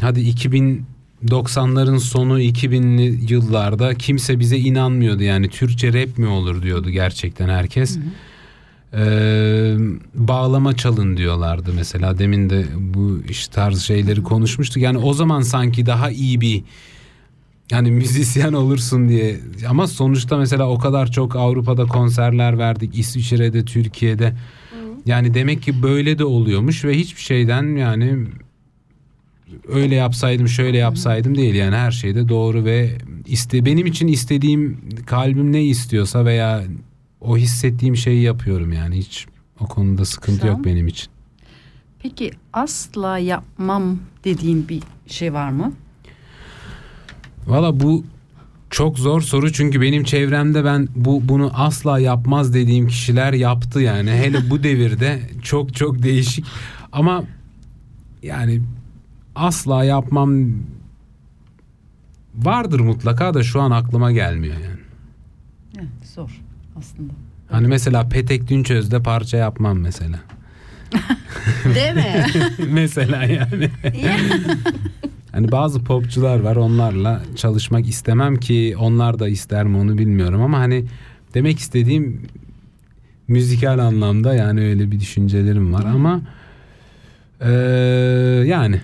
hadi 2090'ların sonu 2000'li yıllarda kimse bize inanmıyordu yani Türkçe rap mi olur diyordu gerçekten herkes. Ee, bağlama çalın diyorlardı mesela demin de bu iş tarz şeyleri konuşmuştuk yani o zaman sanki daha iyi bir yani müzisyen olursun diye ama sonuçta mesela o kadar çok Avrupa'da konserler verdik İsviçre'de Türkiye'de yani demek ki böyle de oluyormuş ve hiçbir şeyden yani öyle yapsaydım şöyle yapsaydım değil yani her şeyde doğru ve iste benim için istediğim kalbim ne istiyorsa veya o hissettiğim şeyi yapıyorum yani hiç o konuda sıkıntı Güzel. yok benim için. Peki asla yapmam dediğin bir şey var mı? Valla bu çok zor soru çünkü benim çevremde ben bu bunu asla yapmaz dediğim kişiler yaptı yani hele bu (laughs) devirde çok çok değişik ama yani asla yapmam vardır mutlaka da şu an aklıma gelmiyor yani. Evet, zor aslında. Hani mesela Petek Dünçöz'de parça yapmam mesela. (laughs) Değil mi? (laughs) mesela yani. Hani bazı popçular var onlarla çalışmak istemem ki onlar da ister mi onu bilmiyorum ama hani demek istediğim müzikal anlamda yani öyle bir düşüncelerim var ama eee, yani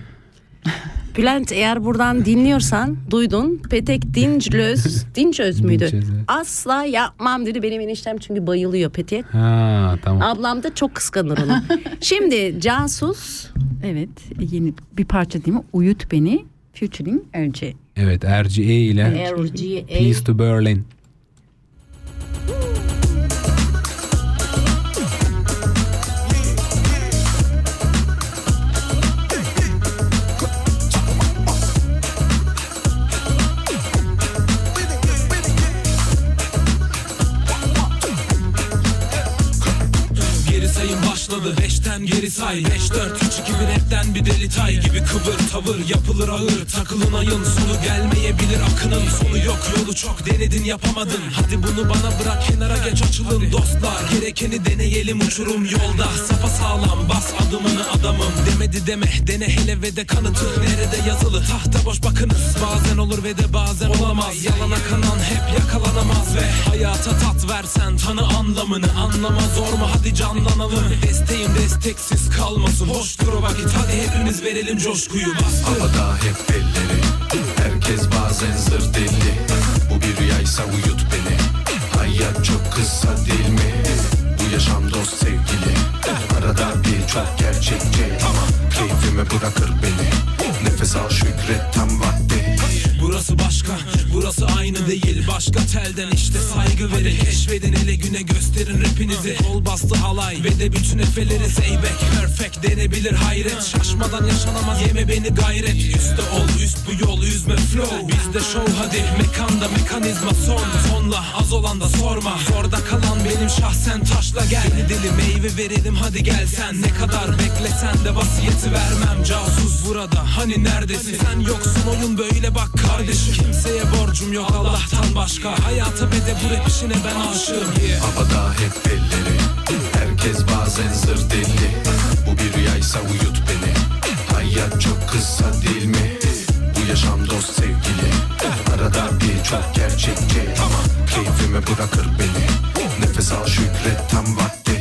(laughs) Bülent eğer buradan dinliyorsan duydun. Petek Dinçöz, Dinçöz müydü? Asla yapmam dedi benim eniştem çünkü bayılıyor Petek. ha tamam. Ablam da çok kıskanır onu. (laughs) Şimdi Casus Evet yeni bir parça değil mi? Uyut Beni featuring RC. Evet RGA ile RGA Peace to Berlin. Beşten geri say. Beş dört üç iki bir rapten bir deli tay Gibi kıvır tavır yapılır ağır. Takılın ayın sonu gelmeyebilir Akının sonu yok. Yolu çok denedin yapamadın. Hadi bunu bana bırak kenara geç açılın dostlar. Gerekeni deneyelim uçurum yolda. Sapa sağlam bas adımını adamım. Demedi deme dene hele ve de kanıtı. Nerede yazılı? Tahta boş bakınız. Bazen olur ve de bazen olamaz. Yalana kanan hep yakalanamaz. Ve hayata tat versen tanı anlamını Anlama. Zor mu hadi canlanalım. Desteğim desteksiz kalmasın. Hoş dur o vakit hadi hepimiz verelim coşkuyu. Bastır Havada hep belleri Herkes bazen zır deli. Bu bir rüyaysa uyut beni. Hayat çok kısa değil mi? Bu yaşam dost sevgili. Arada bir çok gerçekçi Keyfime bırakır beni. Nefes al şükret tam vakti Burası başka, burası aynı değil. Başka telden işte saygı verin. Keşfedin hele güne gösterin rapinizi. Kol bastı halay ve de bütün efeleri Zeybek. Perfect denebilir hayret. Şaşmadan yaşanamaz yeme beni gayret. Üste ol üst bu yol üzme flow. Bizde show hadi. Mekanda mekanizma son. Tonla az olan da sorma. Zorda kalan benim şahsen taşla gel. Deli deli meyve verelim hadi gel sen. Ne kadar beklesen de vasiyeti vermem. Casus burada hani neredesin? Sen yoksun oyun böyle bak kardeşim. Kimseye borcum yok Allah'tan başka. Hayata ve de bu rap işine ben aşığım. Yeah. Havada hep belleri Herkes bazen zır deli. Bu bir rüyaysa uyut beni. Hayat çok kısa değil mi? Bu yaşam dost sevgili. Arada bir çok gerçekçi. Keyfime bırakır beni. Nefes al şükret tam vakti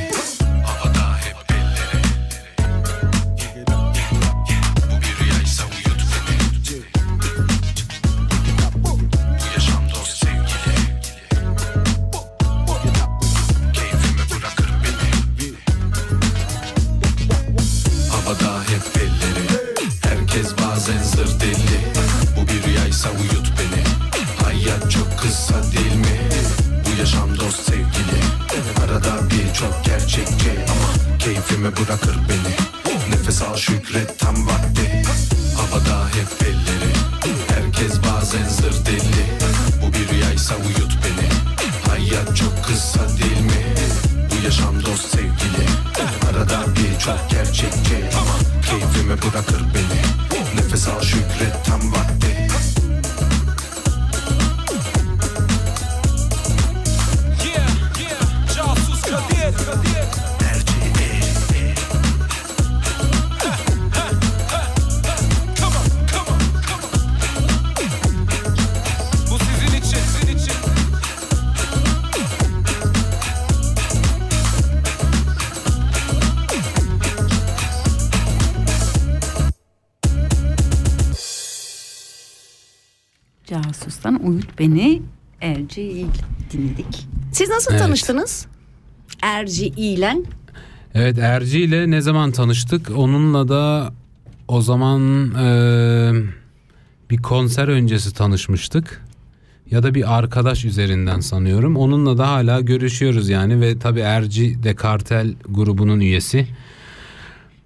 Beni Erci dinledik. Siz nasıl Evet. tanıştınız? Erci ile. Evet Erci ile ne zaman tanıştık? Onunla da o zaman e, bir konser öncesi tanışmıştık. Ya da bir arkadaş üzerinden sanıyorum. Onunla da hala görüşüyoruz yani ve tabii Erci de Kartel grubunun üyesi.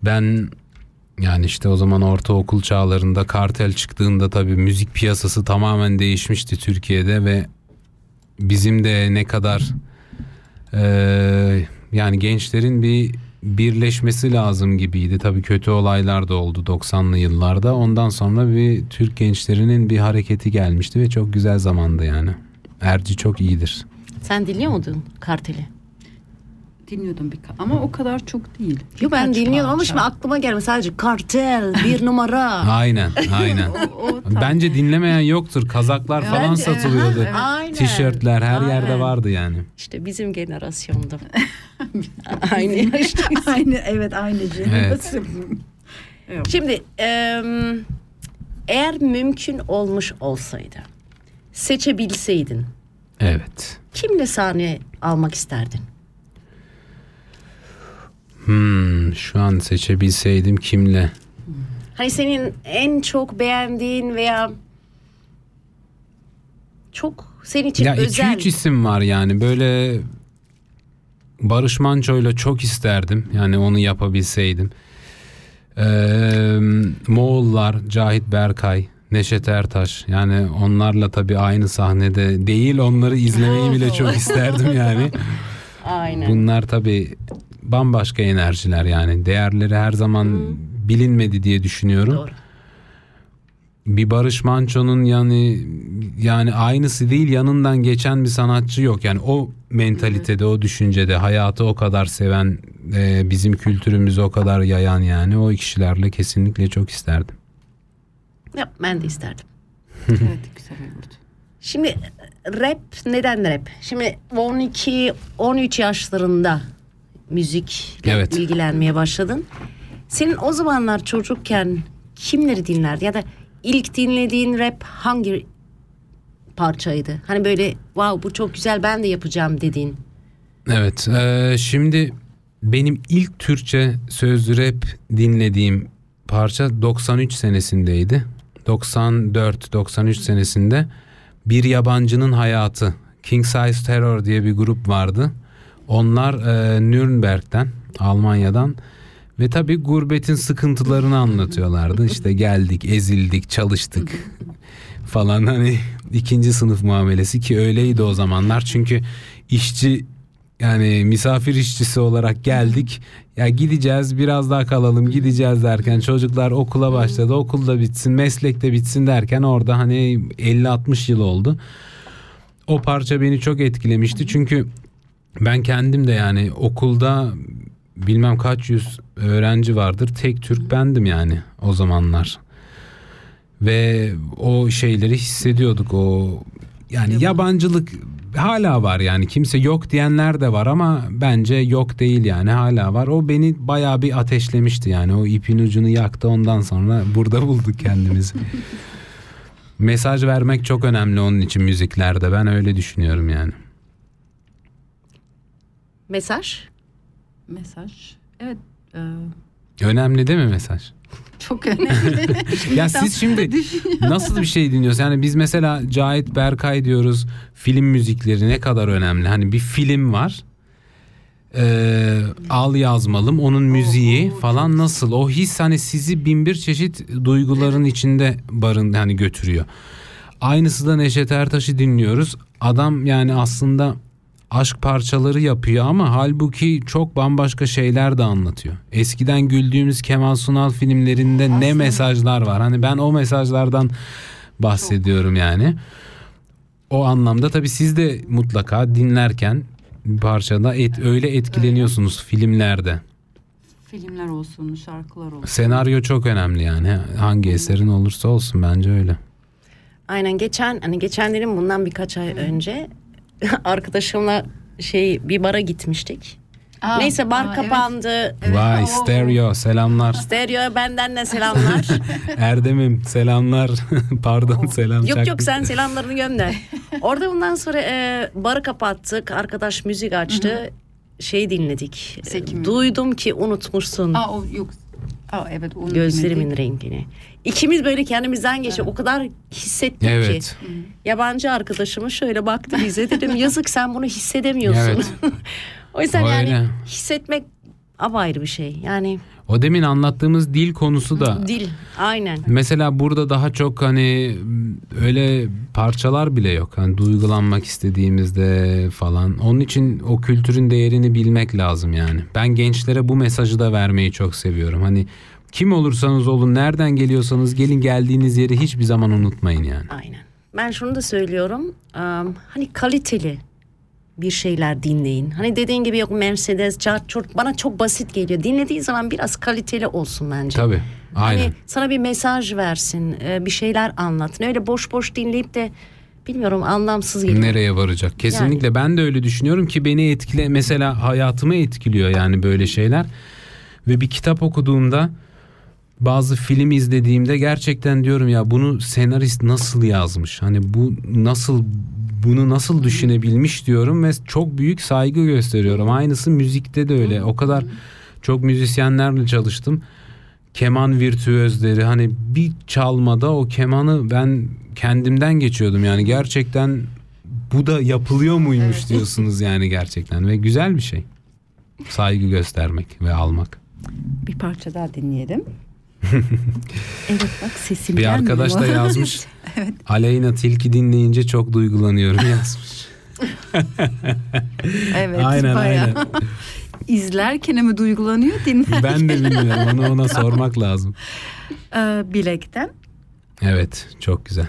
Ben yani işte o zaman ortaokul çağlarında Kartel çıktığında tabii müzik piyasası tamamen değişmişti Türkiye'de ve bizim de ne kadar eee, yani gençlerin bir birleşmesi lazım gibiydi. Tabii kötü olaylar da oldu 90'lı yıllarda. Ondan sonra bir Türk gençlerinin bir hareketi gelmişti ve çok güzel zamandı yani. Erci çok iyidir. Sen dinliyor muydun Kartel'i? Dinliyordum bir ama o kadar çok değil. Yo ben dinliyorum ama şimdi aklıma gelmedi sadece Kartel bir numara. (laughs) Aynen, aynen. O- o Bence dinlemeyen yoktur. Kazaklar falan Bence- satılıyordu. Evet. Aynen. Tişörtler her yerde Aynen. vardı yani. İşte bizim generasyonda. (laughs) Aynı yaştayız. (laughs) aynı evet aynı jenerasyon. Evet. Şimdi eğer mümkün olmuş olsaydı seçebilseydin Evet. kimle sahne almak isterdin? Hmm, şu an seçebilseydim kimle? Hani senin en çok beğendiğin veya çok senin için Ya iki özel. üç isim var yani böyle Barış Manço'yla çok isterdim yani onu yapabilseydim. Ee, Moğollar, Cahit Berkay, Neşet Ertaş yani onlarla tabii aynı sahnede değil onları izlemeyi (laughs) bile çok isterdim yani. Aynen. Bunlar tabii bambaşka enerjiler yani değerleri her zaman bilinmedi diye düşünüyorum. Doğru. bir Barış Manço'nun yani yani aynısı değil yanından geçen bir sanatçı yok. Yani o mentalitede, o düşüncede, hayatı o kadar seven, e, bizim kültürümüzü o kadar yayan yani o kişilerle kesinlikle çok isterdim. Ya, ben de isterdim. (laughs) evet güzel olurdu. Şimdi rap neden rap? Şimdi 12-13 yaşlarında müzikle Evet. ilgilenmeye başladın. Senin o zamanlar çocukken kimleri dinlerdi ya da ilk dinlediğin rap hangi parçaydı? Hani böyle wow bu çok güzel ben de yapacağım dediğin. Evet, e, şimdi benim ilk Türkçe sözlü rap dinlediğim parça 93 senesindeydi. 94-93 senesinde Bir Yabancının Hayatı, King Size Terror diye bir grup vardı. Onlar e, Nürnberg'den, Almanya'dan ve tabii gurbetin sıkıntılarını anlatıyorlardı. (laughs) İşte geldik, ezildik, çalıştık (laughs) falan hani ikinci sınıf muamelesi ki öyleydi o zamanlar. Çünkü işçi yani misafir işçisi olarak geldik. Ya gideceğiz biraz daha kalalım gideceğiz derken çocuklar okula başladı. Okulda bitsin meslekte bitsin derken orada hani 50-60 yıl oldu. O parça beni çok etkilemişti. Çünkü ben kendim de yani okulda bilmem kaç yüz öğrenci vardır. Tek Türk bendim yani o zamanlar. Ve o şeyleri hissediyorduk o yani yabancılık hala var yani kimse yok diyenler de var ama bence yok değil yani hala var. O beni bayağı bir ateşlemişti yani o ipin ucunu yaktı ondan sonra burada bulduk kendimizi. (laughs) Mesaj vermek çok önemli onun için müziklerde ben öyle düşünüyorum yani. Mesaj? Mesaj. Evet. e, Önemli değil mi mesaj? çok önemli. (laughs) Ya siz şimdi nasıl bir şey dinliyorsunuz? Yani biz mesela Cahit Berkay diyoruz. Film müzikleri ne kadar önemli. Hani bir film var. Ee, al yazmalım onun müziği falan nasıl o his hani sizi bin bir çeşit duyguların içinde barın hani götürüyor. Aynısı da Neşet Ertaş'ı dinliyoruz. Adam yani aslında aşk parçaları yapıyor ama halbuki çok bambaşka şeyler de anlatıyor. Eskiden güldüğümüz Kemal Sunal filmlerinde ne mesajlar var. Hani ben o mesajlardan bahsediyorum yani. O anlamda tabii siz de mutlaka dinlerken bir parçada et, öyle etkileniyorsunuz filmlerde. Filmler olsun, şarkılar olsun. Senaryo çok önemli yani. Hangi eserin olursa olsun bence öyle. Aynen geçen hani geçen dedim bundan birkaç ay önce (laughs) arkadaşımla şey bir bara gitmiştik. Aa, Neyse bar aa, kapandı. Vay stereo selamlar. Stereo benden de selamlar. (laughs) Erdem'im selamlar. (laughs) Pardon selam. yok yok çaktım. sen selamlarını gönder. Orada bundan sonra e, barı kapattık. Arkadaş müzik açtı. Şey dinledik. E, Seki mi? Duydum ki unutmuşsun Aa o yok. Aa evet onu gözlerimin dinledik. rengini. İkimiz böyle kendimizden geçiyor. O kadar hissettik ki. Evet. Yabancı arkadaşımız şöyle baktı bize dedim yazık sen bunu hissedemiyorsun. Evet. (laughs) o yüzden Öyle. yani hissetmek apayrı bir şey. Yani O demin anlattığımız dil konusu da dil aynen. Mesela burada daha çok hani öyle parçalar bile yok. Hani duygulanmak istediğimizde falan. Onun için o kültürün değerini bilmek lazım yani. Ben gençlere bu mesajı da vermeyi çok seviyorum. Hani kim olursanız olun, nereden geliyorsanız gelin geldiğiniz yeri hiçbir zaman unutmayın yani. Aynen. Ben şunu da söylüyorum. am, hani kaliteli bir şeyler dinleyin. Hani dediğin gibi yok Mercedes, Cart, Çurt bana çok basit geliyor. Dinlediği zaman biraz kaliteli olsun bence. Tabii. Aynen. Hani sana bir mesaj versin, e, bir şeyler anlatın. Öyle boş boş dinleyip de bilmiyorum anlamsız geliyor. Nereye varacak? Kesinlikle ben de öyle düşünüyorum ki beni etkile mesela hayatımı etkiliyor yani böyle şeyler. Ve bir kitap okuduğumda bazı film izlediğimde gerçekten diyorum ya bunu senarist nasıl yazmış? Hani bu nasıl bunu nasıl düşünebilmiş diyorum ve çok büyük saygı gösteriyorum. Aynısı müzikte de öyle. O kadar çok müzisyenlerle çalıştım. Keman virtüözleri hani bir çalmada o kemanı ben kendimden geçiyordum yani gerçekten bu da yapılıyor muymuş diyorsunuz yani gerçekten ve güzel bir şey. Saygı göstermek ve almak. Bir parça daha dinleyelim. (laughs) evet bak sesim Bir arkadaş da yazmış. (laughs) Aleyna Tilki dinleyince çok duygulanıyorum (laughs) yazmış. evet aynen bayağı. aynen. İzlerken mi duygulanıyor dinler. Ben de bilmiyorum onu ona sormak lazım. Ee, bilekten. Evet çok güzel.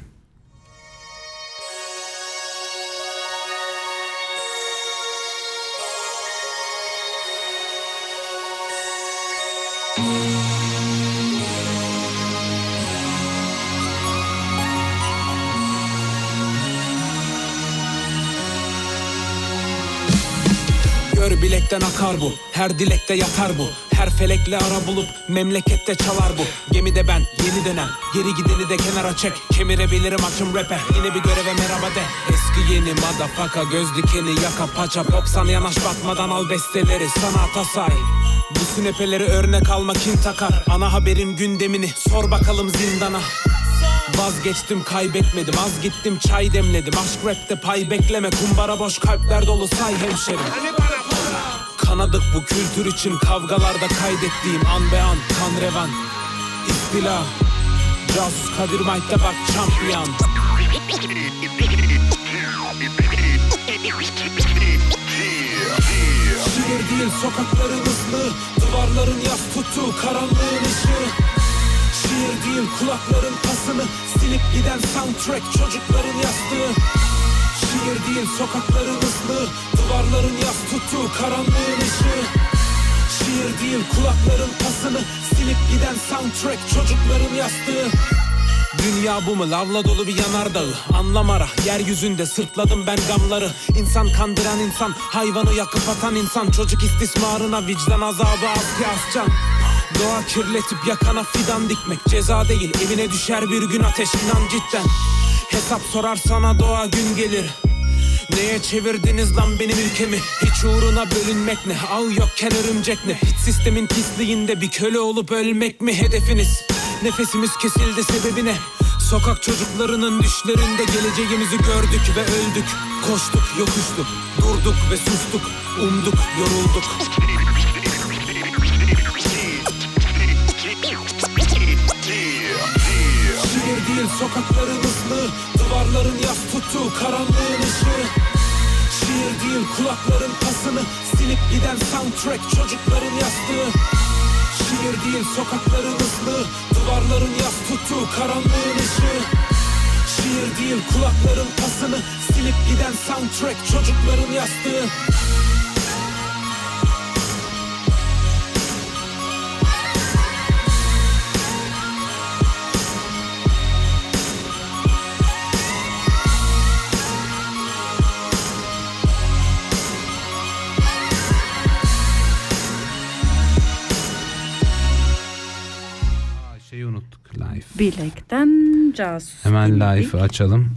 Gör bilekten akar bu Her dilekte yatar bu. Her felekle ara bulup memlekette çalar bu. Gemide ben yeni dönem Geri gideni de kenara çek. Kemirebilirim açım rap'e Yine bir göreve merhaba de. Eski yeni madafaka Göz dikeni yaka paça. Pop yanaş batmadan al besteleri Sanata say. Bu sünepeleri örnek alma kim takar? Ana haberin gündemini sor bakalım zindana. Vazgeçtim kaybetmedim az gittim çay demledim. Aşk rapte pay bekleme kumbara boş kalpler dolu say hemşerim Kanadık bu kültür için kavgalarda kaydettiğim an be an kan revan. İstila Casus Kadir Mike'da bak champion Şiir değil sokakların ıslığı Duvarların yaz tuttuğu karanlığın ışığı. Şiir değil kulakların pasını Silip giden soundtrack çocukların yastığı. Şiir değil sokakların ıslığı Duvarların yaz tuttuğu karanlığın ışığı. Şiir değil kulakların pasını. Silip giden soundtrack çocukların yastığı. Dünya bu mu? Lavla dolu bir yanardağı. Anlam ara yeryüzünde sırtladım ben gamları. İnsan kandıran insan hayvanı yakıp atan insan. Çocuk istismarına vicdan azabı az ki ascan Doğa kirletip yakana fidan dikmek ceza değil. Evine düşer bir gün ateş inan cidden. Hesap sorar sana doğa gün gelir Neye çevirdiniz lan benim ülkemi? Hiç uğruna bölünmek ne? Av yokken örümcek ne? Hiç sistemin pisliğinde bir köle olup ölmek mi hedefiniz? Nefesimiz kesildi sebebine Sokak çocuklarının düşlerinde geleceğimizi gördük ve öldük. Koştuk yokuştuk durduk ve sustuk. Umduk yorulduk. Şehir değil sokakların ıslığı Duvarların yas tuttuğu karanlığın ışığı. Şiir değil kulakların pasını. Silip giden soundtrack çocukların yastığı. Şiir değil sokakların ıslığı. Duvarların yas tuttuğu karanlığın ışığı. Şiir değil kulakların pasını. Silip giden soundtrack çocukların yastığı. Bilekten casus. Hemen live'ı açalım.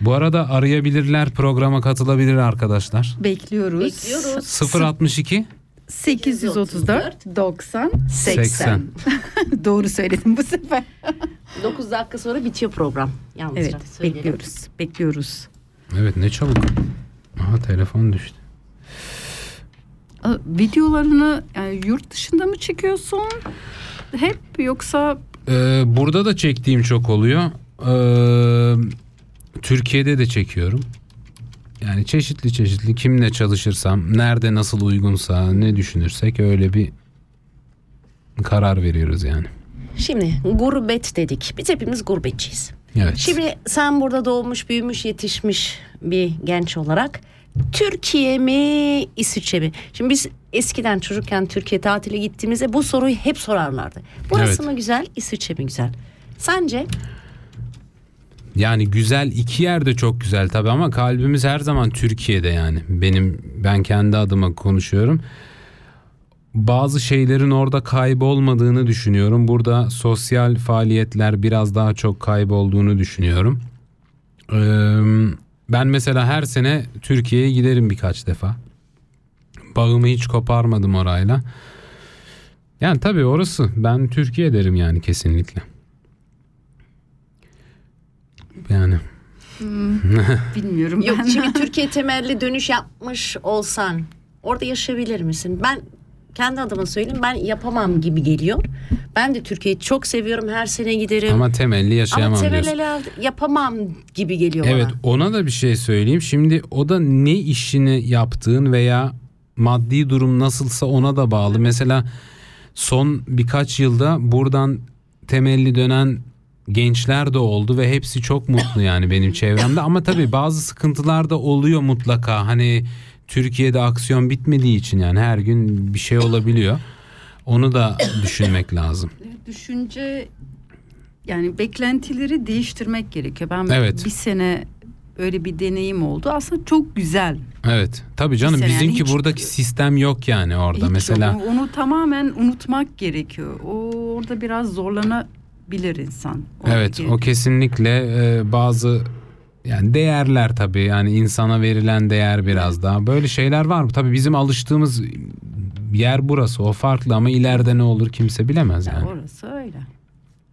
Bu arada arayabilirler programa katılabilir arkadaşlar. Bekliyoruz. Bekliyoruz. 062 834 90 80. 80. Doğru söyledim bu sefer. 9 dakika sonra bitiyor program. Yalnızca Evet söyleyelim. bekliyoruz. Bekliyoruz. Evet ne çabuk. Aha telefon düştü. Aa, Videolarını yani yurt dışında mı çekiyorsun? Hep yoksa Ee, burada da çektiğim çok oluyor. Ee, Türkiye'de de çekiyorum. Yani çeşitli çeşitli kimle çalışırsam, nerede nasıl uygunsa, ne düşünürsek öyle bir karar veriyoruz yani. Şimdi gurbet dedik. Biz hepimiz gurbetçiyiz. Evet. Şimdi sen burada doğmuş, büyümüş, yetişmiş bir genç olarak Türkiye mi, İsviçre mi? Şimdi biz eskiden çocukken Türkiye tatile gittiğimizde bu soruyu hep sorarlardı. Burası Evet. mı güzel, İsviçre mi güzel? Sence? Yani güzel iki yerde çok güzel tabii ama kalbimiz her zaman Türkiye'de yani. Benim ben kendi adıma konuşuyorum. Bazı şeylerin orada kaybolmadığını düşünüyorum. Burada sosyal faaliyetler biraz daha çok kaybolduğunu düşünüyorum. Ee, ben mesela her sene Türkiye'ye giderim birkaç defa. Bağımı hiç koparmadım orayla. Yani tabii orası. Ben Türkiye derim yani kesinlikle. Yani (laughs) bilmiyorum Yok ben. şimdi (laughs) Türkiye temelli dönüş yapmış olsan orada yaşayabilir misin? Ben kendi adıma söyleyeyim ben yapamam gibi geliyor. Ben de Türkiye'yi çok seviyorum her sene giderim. ama temelli Ama yaşayamam diyorsun. temelli yapamam gibi geliyor Evet bana. ona da bir şey söyleyeyim. Şimdi o da ne işini yaptığın veya maddi durum nasılsa ona da bağlı. Mesela son birkaç yılda buradan temelli dönen gençler de oldu ve hepsi çok mutlu yani benim çevremde. Ama tabii bazı sıkıntılar da oluyor mutlaka. Hani Türkiye'de aksiyon bitmediği için yani her gün bir şey olabiliyor. Onu da düşünmek lazım. Düşünce yani beklentileri değiştirmek gerekiyor. Ben Evet. bir sene öyle bir deneyim oldu. Aslında çok güzel. Evet. Tabii canım Mesela yani bizimki hiç- buradaki sistem yok yani orada. Hiç Mesela yok. onu tamamen unutmak gerekiyor. O orada biraz zorlanabilir insan. Evet Oradaki- o kesinlikle e, bazı yani değerler tabii yani insana verilen değer biraz daha böyle şeyler var mı? Tabii bizim alıştığımız yer burası o farklı ama ileride ne olur kimse bilemez Ya yani. orası öyle.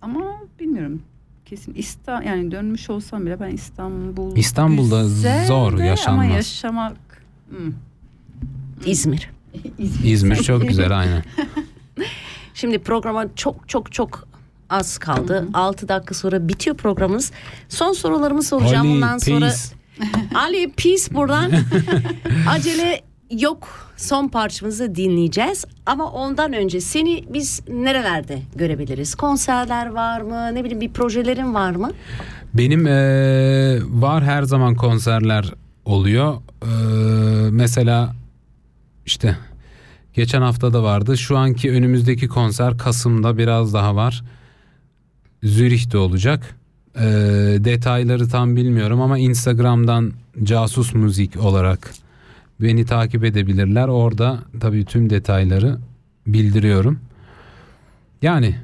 Ama bilmiyorum. Kesin İstanbul yani dönmüş olsam bile ben İstanbul İstanbul'da güzel zor, de yaşanmaz. Ama yaşamak hmm. İzmir. İzmir çok (laughs) güzel aynen. Şimdi programa çok çok çok az kaldı. 6 dakika sonra bitiyor programımız. Son sorularımı soracağım. Ali, Ondan sonra peace. Ali Peace buradan (laughs) acele yok. Son parçamızı dinleyeceğiz. Ama ondan önce seni biz nerelerde görebiliriz? Konserler var mı? Ne bileyim bir projelerin var mı? Benim e, var her zaman konserler oluyor. E, mesela işte geçen hafta da vardı. Şu anki önümüzdeki konser Kasım'da biraz daha var. Zürih'te olacak. E, detayları tam bilmiyorum ama Instagram'dan casus müzik olarak beni takip edebilirler. Orada tabii tüm detayları bildiriyorum. Yani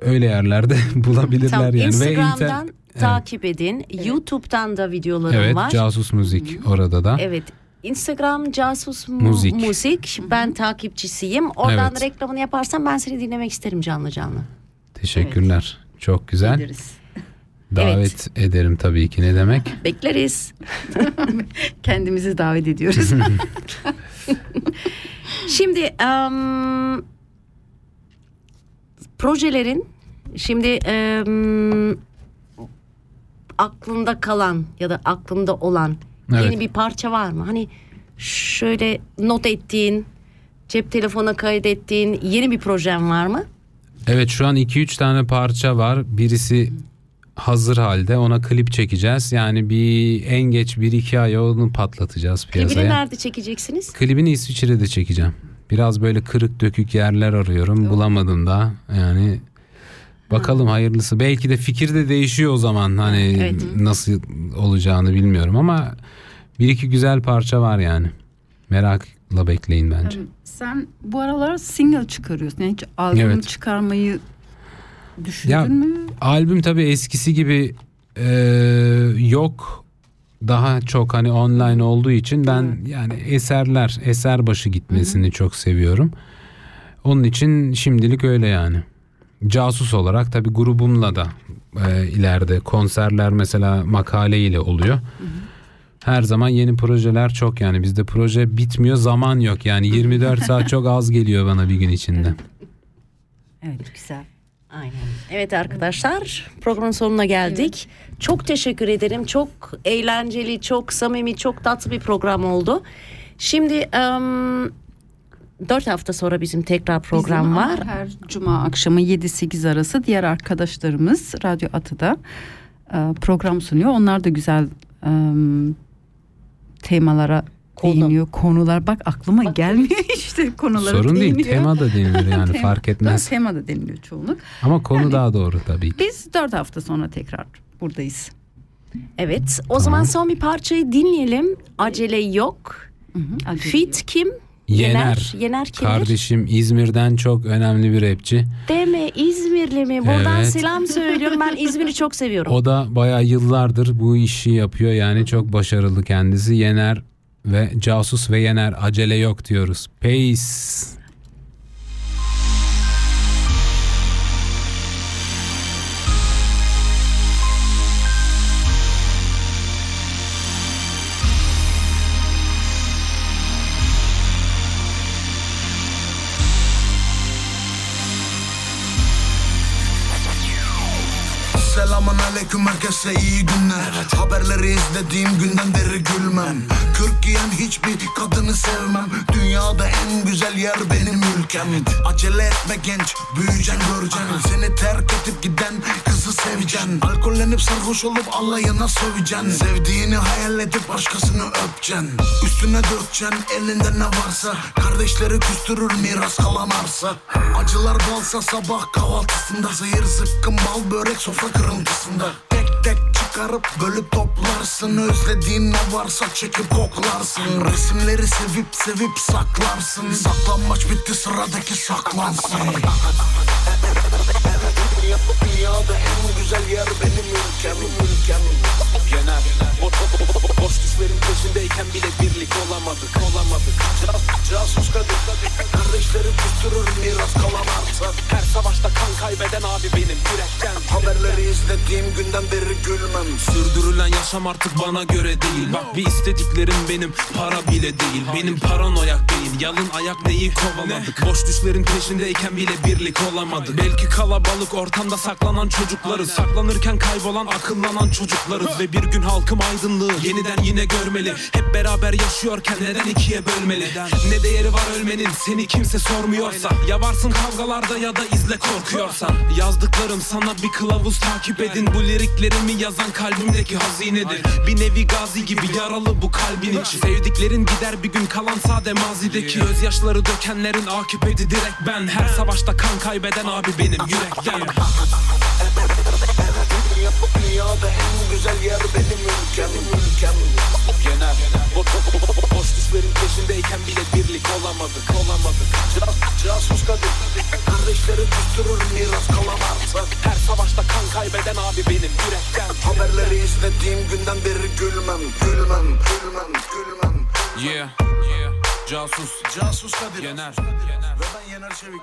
öyle yerlerde (laughs) bulabilirler Tamam, yani. Instagram'dan inter- takip edin. YouTube'dan da videolarım Evet var. casus müzik orada da. Evet. Instagram casus Müzik. müzik. Ben takipçisiyim. Oradan Evet. reklamını yaparsan ben seni dinlemek isterim canlı canlı. Teşekkürler. Çok güzel. Biliriz. Davet ederim tabii ki ne demek. (laughs) Bekleriz. (laughs) Kendimizi davet ediyoruz. (laughs) Şimdi em, projelerin şimdi em, aklında kalan ya da aklında olan Evet. Yeni bir parça var mı? Hani şöyle not ettiğin, cep telefona kaydettiğin yeni bir projen var mı? Evet şu an 2-3 tane parça var. Birisi hazır halde ona klip çekeceğiz. Yani bir en geç 1-2 ay onu patlatacağız Klibini piyasaya. nerede çekeceksiniz? Klibini İsviçre'de çekeceğim. Biraz böyle kırık dökük yerler arıyorum. Bulamadım da. Yani bakalım hayırlısı. Belki de fikir de değişiyor o zaman. Hani Evet. nasıl olacağını bilmiyorum ama bir iki güzel parça var yani. Merakla bekleyin bence. Sen bu aralar single çıkarıyorsun. Yani hiç albüm Evet. çıkarmayı düşündün Ya, mü? Albüm tabii eskisi gibi e, yok. Daha çok hani online olduğu için ben yani eserler, eser başı gitmesini çok seviyorum. Onun için şimdilik öyle yani. Casus olarak tabii grubumla da e, ileride konserler mesela makale ile oluyor. Her zaman yeni projeler çok yani bizde proje bitmiyor zaman yok yani (laughs) 24 saat çok az geliyor bana bir gün içinde. Evet güzel. Aynen. Evet arkadaşlar programın sonuna geldik. Çok teşekkür ederim. Çok eğlenceli, çok samimi, çok tatlı bir program oldu. Şimdi em, dört hafta sonra bizim tekrar program Bizim var. Her cuma akşamı 7-8 arası diğer arkadaşlarımız Radyo Atı'da e, program sunuyor. Onlar da güzel e, temalara Konu. değiniyor. Konular bak aklıma gelmiyor (laughs) işte konulara Sorun değil değiniyor. tema da denilir yani (laughs) Tema- fark etmez. Tema da deniliyor çoğunluk. Ama konu daha doğru tabii ki. Biz dört hafta sonra tekrar buradayız. Evet. O zaman son bir parçayı dinleyelim. Acele yok. Hı hı, acele Fit kim? Yener. Yener kimdir? Kardeşim İzmir'den çok önemli bir rapçi. Deme İzmirli mi? Buradan Evet. selam söylüyorum. Ben İzmir'i çok seviyorum. O da bayağı yıllardır bu işi yapıyor. Yani çok başarılı kendisi. Yener ve Casus ve Yener acele yok diyoruz. Peace. Selamun aleyküm herkese iyi günler. Haberleri izlediğim günden beri gülmem. Kürk giyen hiçbir kadını sevmem. Dünyada en güzel yer benim ülkem. Acele etme genç büyüyeceksin göreceksin. Seni terk edip giden kızı seveceksin. Alkollenip sarhoş olup alayına söveceksin. Sevdiğini hayal edip başkasını öpeceksin. Üstüne dökeceksin elinde ne varsa. Kardeşleri küstürür miras kalan arsa Acılar balsa sabah kahvaltısında Zehir zıkkım bal börek sofra kırıntısında çıkarıp bölüp toplarsın. Özlediğin ne varsa çekip koklarsın. Resimleri sevip sevip saklarsın. Saklanmaç bitti sıradaki saklansın Dünyada en güzel yer benim ülkem ülkem Yener Bo- bo- bo- bo- Boş düşlerin peşindeyken bile birlik olamadık Olamadık Ca- Casus Kadir Kardeşleri küstürür miras kalan arsa Her savaşta kan kaybeden abi benim yürekten Haberleri izlediğim günden beri gülmem Sürdürülen yaşam artık bana göre değil Bak bir istediklerim benim para bile değil Benim paranoyak beyin yalın ayak neyi kovaladık Boş düşlerin peşindeyken bile birlik olamadık Belki kalabalık ortamda saklanan çocuklarız Saklanırken kaybolan akıllanan çocuklarız. Ve bir gün halkım aydınlığı yeniden yine görmeli. Hep beraber yaşıyorken neden ikiye bölmeli? Ne değeri var ölmenin seni kimse sormuyorsa? Ya varsın kavgalarda ya da izle korkuyorsan? Yazdıklarım sana bir kılavuz takip edin. Bu liriklerimi yazan kalbimdeki hazinedir. Bir nevi gazi gibi yaralı bu kalbin içi. Sevdiklerin gider bir gün kalan sade mazideki. Gözyaşları dökenlerin akıbeti direkt ben. Her savaşta kan kaybeden abi benim yürekten Dünyada en güzel yer benim ülkem ülkem Yener Bo- bo- bo- bo- Boş düşlerin peşindeyken bile birlik olamadık Olamadık Ca- Casus Kadir Kardeşleri küstürür miras kalan arsa Her savaşta kan kaybeden abi benim yürekten Haberleri izlediğim günden beri gülmem Gülmem, gülmem, gülmem Yeah. Casus. Casus Kadir. Yener. Ve ben Yener Çevik